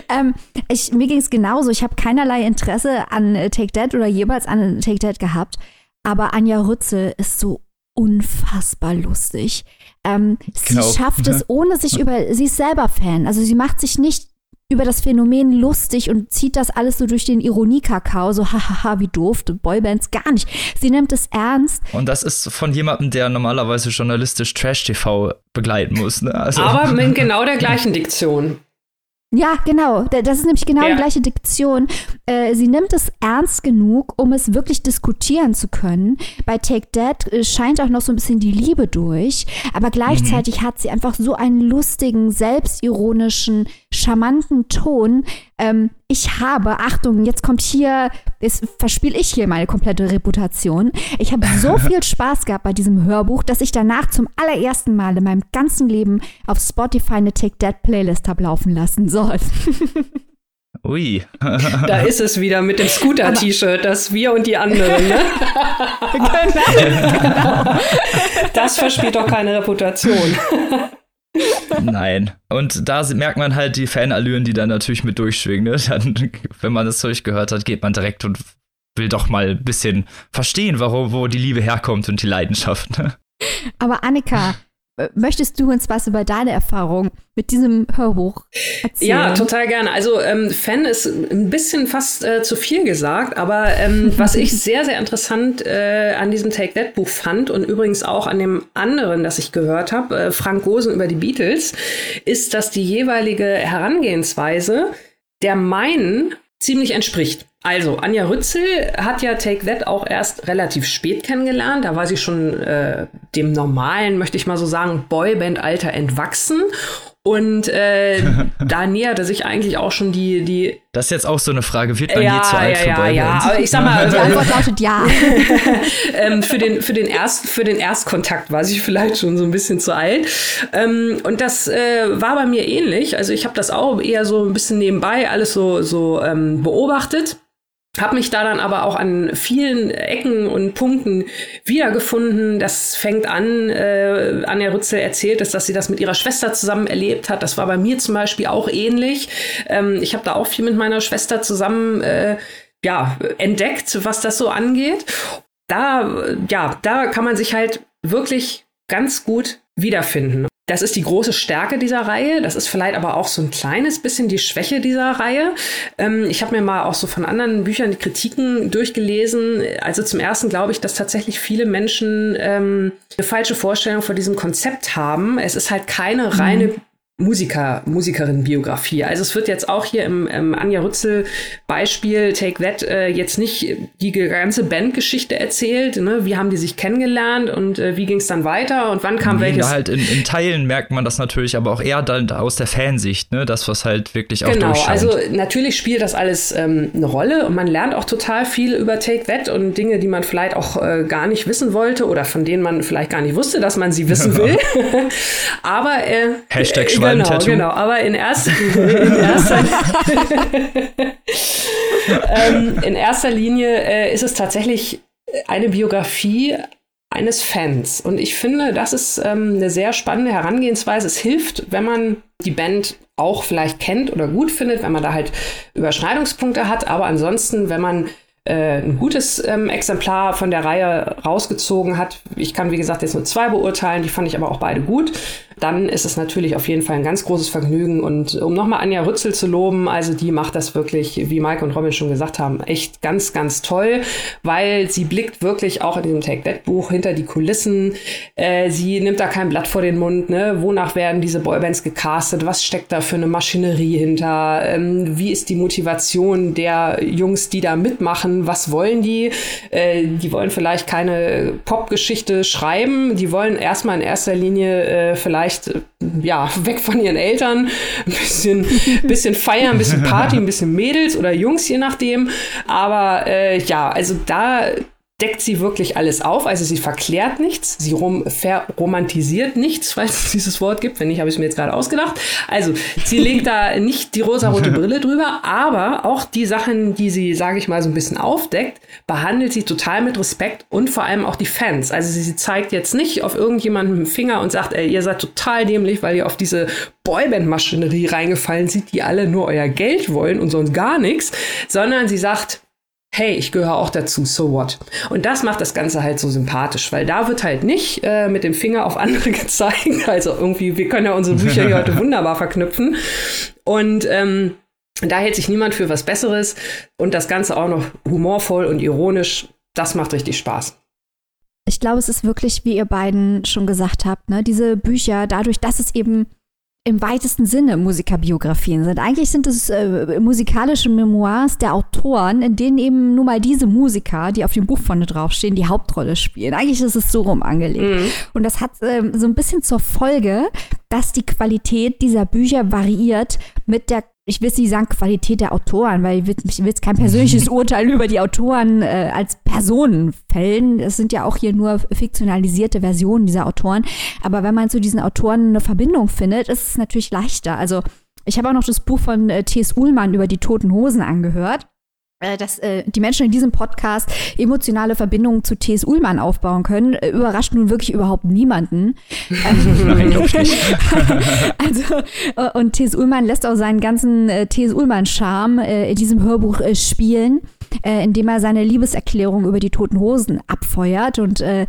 ähm, ich, mir ging es genauso. Ich habe keinerlei Interesse an äh, Take That oder jeweils an Take That gehabt, aber Anja Rützel ist so unfassbar lustig. Ähm, genau. Sie schafft es, ohne sich über, sie ist selber Fan. Also sie macht sich nicht über das Phänomen lustig und zieht das alles so durch den Ironiekakao, so hahaha, wie doof, Boybands gar nicht. Sie nimmt es ernst. Und das ist von jemandem, der normalerweise journalistisch Trash-TV begleiten muss. Ne? Also. Aber mit genau der gleichen Diktion. Ja, genau. Das ist nämlich genau ja. die gleiche Diktion. Äh, sie nimmt es ernst genug, um es wirklich diskutieren zu können. Bei Take That äh, scheint auch noch so ein bisschen die Liebe durch, aber gleichzeitig mhm. hat sie einfach so einen lustigen, selbstironischen, charmanten Ton, ähm, ich habe, Achtung, jetzt kommt hier, jetzt verspiele ich hier meine komplette Reputation. Ich habe so viel Spaß gehabt bei diesem Hörbuch, dass ich danach zum allerersten Mal in meinem ganzen Leben auf Spotify eine Take That Playlist habe laufen lassen. So. Ui. da ist es wieder mit dem Scooter-T-Shirt, das wir und die anderen. Ne? genau, genau. Das verspielt doch keine Reputation. Nein. Und da merkt man halt die Fanallüren, die dann natürlich mit durchschwingen. Ne? Dann, wenn man das Zeug gehört hat, geht man direkt und will doch mal ein bisschen verstehen, warum, wo die Liebe herkommt und die Leidenschaft. Ne? Aber Annika, Möchtest du uns was über deine Erfahrung mit diesem Hörbuch erzählen? Ja, total gerne. Also ähm, Fan ist ein bisschen fast äh, zu viel gesagt, aber ähm, was ich sehr, sehr interessant äh, an diesem Take That Buch fand und übrigens auch an dem anderen, das ich gehört habe, äh, Frank Gosen über die Beatles, ist, dass die jeweilige Herangehensweise der meinen ziemlich entspricht. Also, Anja Rützel hat ja Take That auch erst relativ spät kennengelernt. Da war sie schon äh, dem normalen, möchte ich mal so sagen, Boyband-Alter entwachsen. Und äh, da näherte sich eigentlich auch schon die, die. Das ist jetzt auch so eine Frage, wird man ja, je zu alt ja, für Boybands? Ja, aber ich sag mal. Die Antwort lautet ja. ähm, für, den, für, den Erst, für den Erstkontakt war sie vielleicht schon so ein bisschen zu alt. Ähm, und das äh, war bei mir ähnlich. Also ich habe das auch eher so ein bisschen nebenbei alles so, so ähm, beobachtet. Habe mich da dann aber auch an vielen Ecken und Punkten wiedergefunden. Das fängt an, äh, Anja Rützel erzählt es, dass sie das mit ihrer Schwester zusammen erlebt hat. Das war bei mir zum Beispiel auch ähnlich. Ähm, ich habe da auch viel mit meiner Schwester zusammen äh, ja, entdeckt, was das so angeht. Da, ja, da kann man sich halt wirklich ganz gut wiederfinden. Das ist die große Stärke dieser Reihe. Das ist vielleicht aber auch so ein kleines bisschen die Schwäche dieser Reihe. Ähm, ich habe mir mal auch so von anderen Büchern die Kritiken durchgelesen. Also zum ersten glaube ich, dass tatsächlich viele Menschen ähm, eine falsche Vorstellung von diesem Konzept haben. Es ist halt keine reine Musiker, Musikerin-Biografie. Also es wird jetzt auch hier im, im Anja Rützel Beispiel Take That äh, jetzt nicht die ganze Bandgeschichte erzählt. Ne? Wie haben die sich kennengelernt und äh, wie ging es dann weiter und wann kam nee, welches? halt in, in, Teilen merkt man das natürlich, aber auch eher dann aus der Fansicht, ne? Das was halt wirklich auch Genau, also natürlich spielt das alles ähm, eine Rolle und man lernt auch total viel über Take That und Dinge, die man vielleicht auch äh, gar nicht wissen wollte oder von denen man vielleicht gar nicht wusste, dass man sie wissen will. aber äh, Hashtag Schwein genau, genau, aber in erster, in erster, ähm, in erster Linie äh, ist es tatsächlich eine Biografie eines Fans. Und ich finde, das ist ähm, eine sehr spannende Herangehensweise. Es hilft, wenn man die Band auch vielleicht kennt oder gut findet, wenn man da halt Überschneidungspunkte hat. Aber ansonsten, wenn man ein gutes ähm, Exemplar von der Reihe rausgezogen hat. Ich kann, wie gesagt, jetzt nur zwei beurteilen, die fand ich aber auch beide gut dann ist es natürlich auf jeden Fall ein ganz großes Vergnügen. Und um nochmal Anja Rützel zu loben, also die macht das wirklich, wie Mike und Robin schon gesagt haben, echt ganz, ganz toll, weil sie blickt wirklich auch in diesem Take That Buch hinter die Kulissen. Äh, sie nimmt da kein Blatt vor den Mund. Ne? Wonach werden diese Boybands gecastet? Was steckt da für eine Maschinerie hinter? Ähm, wie ist die Motivation der Jungs, die da mitmachen? Was wollen die? Äh, die wollen vielleicht keine Popgeschichte schreiben. Die wollen erstmal in erster Linie äh, vielleicht vielleicht äh, ja weg von ihren Eltern, ein bisschen, bisschen feiern, ein bisschen Party, ein bisschen Mädels oder Jungs, je nachdem. Aber äh, ja, also da deckt sie wirklich alles auf. Also sie verklärt nichts, sie rom verromantisiert nichts, falls es dieses Wort gibt. Wenn nicht, habe ich es mir jetzt gerade ausgedacht. Also sie legt da nicht die rosarote Brille drüber, aber auch die Sachen, die sie, sage ich mal, so ein bisschen aufdeckt, behandelt sie total mit Respekt und vor allem auch die Fans. Also sie, sie zeigt jetzt nicht auf irgendjemanden mit dem Finger und sagt, ey, ihr seid total dämlich, weil ihr auf diese Boyband-Maschinerie reingefallen seid, die alle nur euer Geld wollen und sonst gar nichts, sondern sie sagt, hey, ich gehöre auch dazu, so what? Und das macht das Ganze halt so sympathisch, weil da wird halt nicht äh, mit dem Finger auf andere gezeigt. Also irgendwie, wir können ja unsere Bücher hier heute wunderbar verknüpfen. Und ähm, da hält sich niemand für was Besseres. Und das Ganze auch noch humorvoll und ironisch. Das macht richtig Spaß. Ich glaube, es ist wirklich, wie ihr beiden schon gesagt habt, ne, diese Bücher, dadurch, dass es eben im weitesten Sinne Musikerbiografien sind. Eigentlich sind es äh, musikalische Memoirs der Autoren, in denen eben nur mal diese Musiker, die auf dem Buch vorne draufstehen, die Hauptrolle spielen. Eigentlich ist es so rum angelegt. Mhm. Und das hat äh, so ein bisschen zur Folge, dass die Qualität dieser Bücher variiert mit der ich will nicht sagen Qualität der Autoren, weil ich will, ich will jetzt kein persönliches Urteil über die Autoren äh, als Personen fällen. Es sind ja auch hier nur fiktionalisierte Versionen dieser Autoren. Aber wenn man zu diesen Autoren eine Verbindung findet, ist es natürlich leichter. Also ich habe auch noch das Buch von äh, T.S. Uhlmann über die Toten Hosen angehört. Äh, dass äh, die Menschen in diesem Podcast emotionale Verbindungen zu T.S. Ullmann aufbauen können, äh, überrascht nun wirklich überhaupt niemanden. Nein, also, äh, und T.S. Ullmann lässt auch seinen ganzen äh, T.S. Ullmann-Charme äh, in diesem Hörbuch äh, spielen, äh, indem er seine Liebeserklärung über die Toten Hosen abfeuert und äh,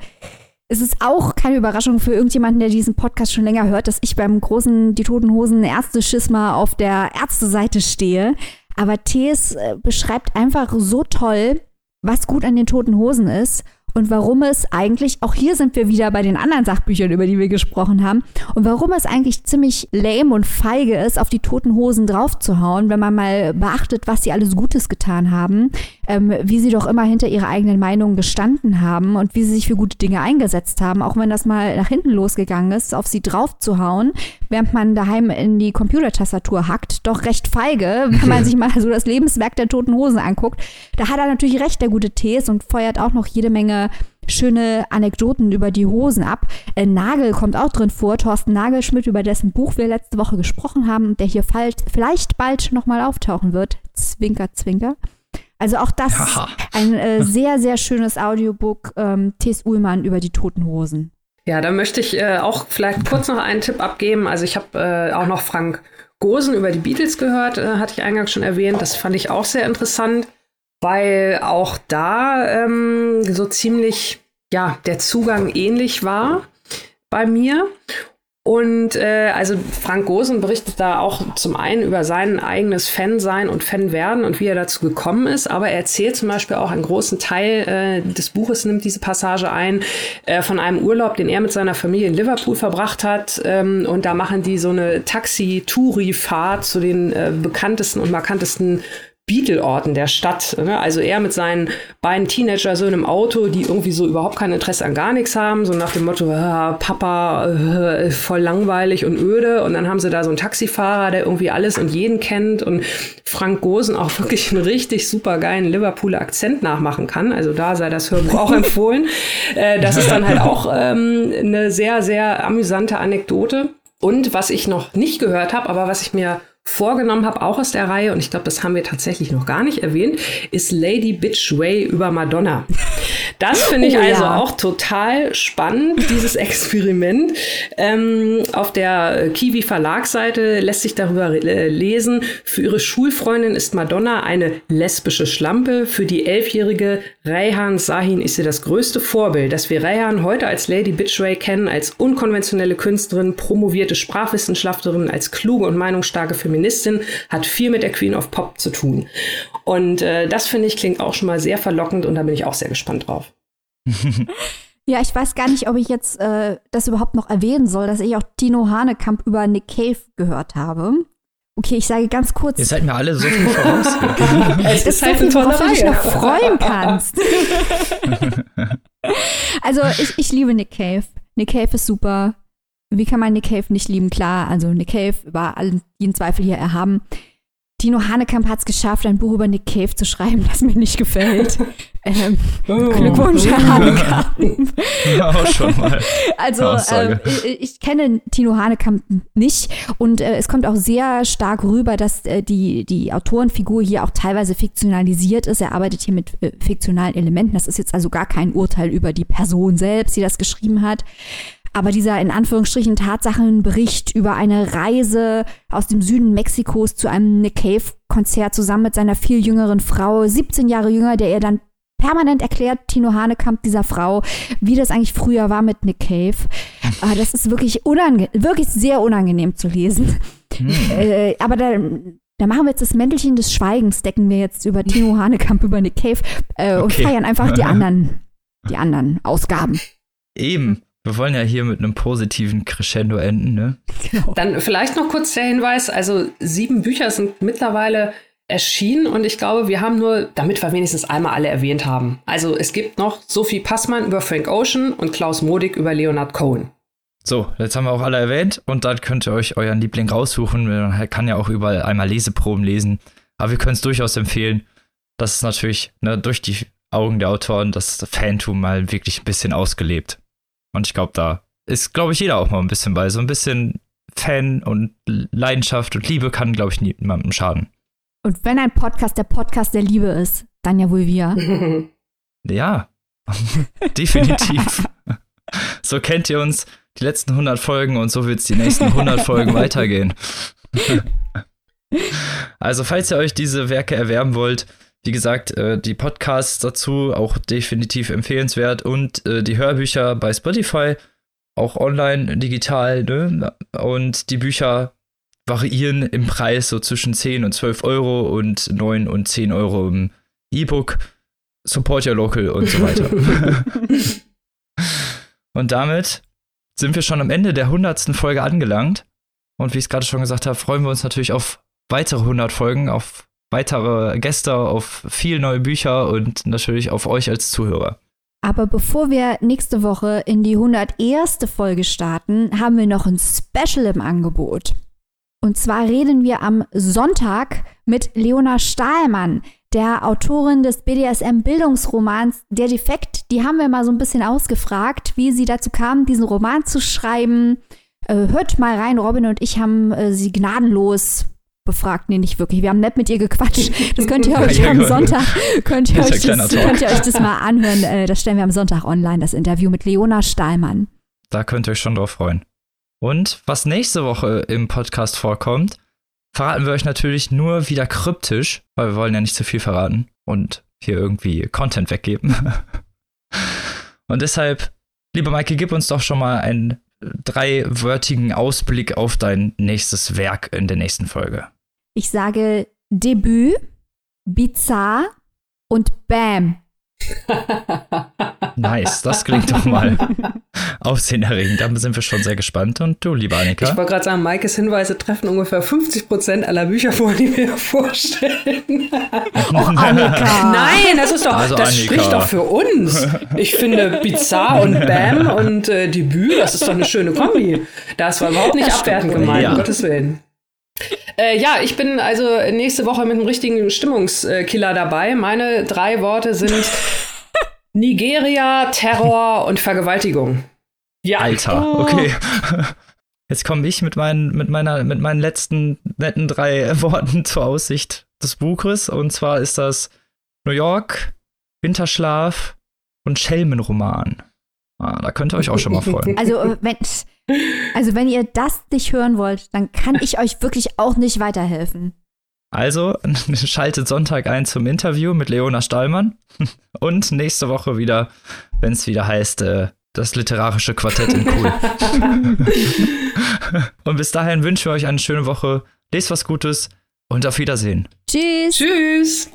es ist auch keine Überraschung für irgendjemanden, der diesen Podcast schon länger hört, dass ich beim großen Die Toten Hosen Ärzteschisma auf der Ärzteseite stehe. Aber Thees äh, beschreibt einfach so toll, was gut an den toten Hosen ist und warum es eigentlich, auch hier sind wir wieder bei den anderen Sachbüchern, über die wir gesprochen haben, und warum es eigentlich ziemlich lame und feige ist, auf die toten Hosen draufzuhauen, wenn man mal beachtet, was sie alles Gutes getan haben, ähm, wie sie doch immer hinter ihrer eigenen Meinung gestanden haben und wie sie sich für gute Dinge eingesetzt haben, auch wenn das mal nach hinten losgegangen ist, auf sie draufzuhauen, während man daheim in die Computertastatur hackt, doch recht feige, wenn man sich mal so das Lebenswerk der toten Hosen anguckt. Da hat er natürlich recht, der gute Tees, und feuert auch noch jede Menge schöne Anekdoten über die Hosen ab. Äh, Nagel kommt auch drin vor, Thorsten Nagelschmidt, über dessen Buch wir letzte Woche gesprochen haben der hier vielleicht bald nochmal auftauchen wird. Zwinker, zwinker. Also auch das Aha. ein äh, sehr, sehr schönes Audiobook, ähm, T.S. Ullmann über die toten Hosen. Ja, da möchte ich äh, auch vielleicht kurz noch einen Tipp abgeben. Also ich habe äh, auch noch Frank Gosen über die Beatles gehört, äh, hatte ich eingangs schon erwähnt. Das fand ich auch sehr interessant weil auch da ähm, so ziemlich ja der Zugang ähnlich war bei mir. Und äh, also Frank Gosen berichtet da auch zum einen über sein eigenes Fan-Sein und Fan-Werden und wie er dazu gekommen ist, aber er erzählt zum Beispiel auch einen großen Teil äh, des Buches, nimmt diese Passage ein, äh, von einem Urlaub, den er mit seiner Familie in Liverpool verbracht hat. Ähm, und da machen die so eine Taxi-Touri-Fahrt zu den äh, bekanntesten und markantesten Beatle-Orten der Stadt. Ne? Also er mit seinen beiden Teenager-Söhnen im Auto, die irgendwie so überhaupt kein Interesse an gar nichts haben, so nach dem Motto, ah, Papa, äh, voll langweilig und öde. Und dann haben sie da so einen Taxifahrer, der irgendwie alles und jeden kennt und Frank Gosen auch wirklich einen richtig super geilen Liverpooler Akzent nachmachen kann. Also da sei das Hörbuch auch empfohlen. Äh, das ist dann halt auch ähm, eine sehr, sehr amüsante Anekdote. Und was ich noch nicht gehört habe, aber was ich mir vorgenommen habe, auch aus der Reihe, und ich glaube, das haben wir tatsächlich noch gar nicht erwähnt, ist Lady Bitch Way über Madonna. Das finde ich oh, also ja. auch total spannend, dieses Experiment. Ähm, auf der Kiwi Verlagsseite lässt sich darüber äh, lesen, für ihre Schulfreundin ist Madonna eine lesbische Schlampe, für die elfjährige Rayhan Sahin ist sie das größte Vorbild, dass wir Rayhan heute als Lady Bitchway kennen, als unkonventionelle Künstlerin, promovierte Sprachwissenschaftlerin, als kluge und meinungsstarke Feministin Feministin, hat viel mit der Queen of Pop zu tun. Und äh, das finde ich klingt auch schon mal sehr verlockend und da bin ich auch sehr gespannt drauf. Ja, ich weiß gar nicht, ob ich jetzt äh, das überhaupt noch erwähnen soll, dass ich auch Tino Hanekamp über Nick Cave gehört habe. Okay, ich sage ganz kurz. Ihr seid mir alle so viel voraus. es ist halt so worauf du dich noch freuen kannst. also ich, ich liebe Nick Cave. Nick Cave ist super wie kann man Nick Cave nicht lieben? Klar, also Nick Cave über allen, jeden Zweifel hier erhaben. Tino Hanekamp hat es geschafft, ein Buch über Nick Cave zu schreiben, das mir nicht gefällt. ähm, oh, Glückwunsch, Herr Hanekamp. Ja, auch schon mal. Also, äh, ich, ich, kenne Tino Hanekamp nicht und äh, es kommt auch sehr stark rüber, dass äh, die, die Autorenfigur hier auch teilweise fiktionalisiert ist. Er arbeitet hier mit äh, fiktionalen Elementen. Das ist jetzt also gar kein Urteil über die Person selbst, die das geschrieben hat. Aber dieser in Anführungsstrichen Tatsachenbericht über eine Reise aus dem Süden Mexikos zu einem Nick Cave-Konzert zusammen mit seiner viel jüngeren Frau, 17 Jahre jünger, der ihr dann permanent erklärt, Tino Hanekamp, dieser Frau, wie das eigentlich früher war mit Nick Cave. Aber das ist wirklich, wirklich sehr unangenehm zu lesen. Hm. Äh, aber da, da machen wir jetzt das Mäntelchen des Schweigens, decken wir jetzt über Tino Hanekamp, über Nick Cave äh, okay. und feiern einfach die anderen, die anderen Ausgaben. Eben. Wir wollen ja hier mit einem positiven Crescendo enden, ne? Genau. Dann vielleicht noch kurz der Hinweis: Also, sieben Bücher sind mittlerweile erschienen und ich glaube, wir haben nur, damit wir wenigstens einmal alle erwähnt haben. Also, es gibt noch Sophie Passmann über Frank Ocean und Klaus Modig über Leonard Cohen. So, jetzt haben wir auch alle erwähnt und dann könnt ihr euch euren Liebling raussuchen. Man kann ja auch überall einmal Leseproben lesen. Aber wir können es durchaus empfehlen. Das ist natürlich ne, durch die Augen der Autoren das Fantum mal wirklich ein bisschen ausgelebt. Und ich glaube, da ist, glaube ich, jeder auch mal ein bisschen bei. So ein bisschen Fan und Leidenschaft und Liebe kann, glaube ich, niemandem schaden. Und wenn ein Podcast der Podcast der Liebe ist, dann ja wohl wir. ja, definitiv. so kennt ihr uns die letzten 100 Folgen und so wird es die nächsten 100 Folgen weitergehen. also, falls ihr euch diese Werke erwerben wollt, wie gesagt, äh, die Podcasts dazu auch definitiv empfehlenswert und äh, die Hörbücher bei Spotify, auch online, digital, ne? Und die Bücher variieren im Preis so zwischen 10 und 12 Euro und 9 und 10 Euro im E-Book. Support your local und so weiter. und damit sind wir schon am Ende der 100. Folge angelangt. Und wie ich es gerade schon gesagt habe, freuen wir uns natürlich auf weitere 100 Folgen, auf weitere Gäste, auf viel neue Bücher und natürlich auf euch als Zuhörer. Aber bevor wir nächste Woche in die 101. Folge starten, haben wir noch ein Special im Angebot. Und zwar reden wir am Sonntag mit Leona Stahlmann, der Autorin des BDSM-Bildungsromans Der Defekt. Die haben wir mal so ein bisschen ausgefragt, wie sie dazu kam, diesen Roman zu schreiben. Äh, hört mal rein, Robin und ich haben äh, sie gnadenlos befragt, nee, nicht wirklich. Wir haben nett mit ihr gequatscht. Das könnt ihr euch am Sonntag, könnt ihr, euch das, könnt ihr euch das mal anhören. Äh, das stellen wir am Sonntag online, das Interview mit Leona Stahlmann. Da könnt ihr euch schon drauf freuen. Und was nächste Woche im Podcast vorkommt, verraten wir euch natürlich nur wieder kryptisch, weil wir wollen ja nicht zu viel verraten und hier irgendwie Content weggeben. und deshalb, liebe Maike, gib uns doch schon mal ein dreiwörtigen Ausblick auf dein nächstes Werk in der nächsten Folge. Ich sage Debüt, Bizarre und Bam. Nice, das klingt doch mal aufsehenerregend. Da sind wir schon sehr gespannt. Und du, lieber Annika? Ich wollte gerade sagen, Maikes Hinweise treffen ungefähr 50 Prozent aller Bücher vor, die wir vorstellen. Oh, Annika. Nein, das ist doch, Also das Annika. spricht doch für uns. Ich finde Bizarre und Bam und äh, Debüt, das ist doch eine schöne Kombi. Das war überhaupt nicht abwertend gemeint, Ja. um Gottes Willen. Äh, ja, ich bin also nächste Woche mit einem richtigen Stimmungskiller dabei. Meine drei Worte sind Nigeria, Terror und Vergewaltigung. Ja. Alter, okay. Jetzt komme ich mit meinen, mit, meiner, mit meinen letzten netten drei Worten zur Aussicht des Buches. Und zwar ist das New York, Winterschlaf und Schelmenroman. Ah, da könnt ihr euch auch schon mal freuen. Also äh, wenn, also wenn ihr das nicht hören wollt, dann kann ich euch wirklich auch nicht weiterhelfen. Also schaltet Sonntag ein zum Interview mit Leona Stahlmann und nächste Woche wieder, wenn es wieder heißt, äh, das literarische Quartett in Cool. und bis dahin wünschen wir euch eine schöne Woche, lest was Gutes und auf Wiedersehen. Tschüss. Tschüss.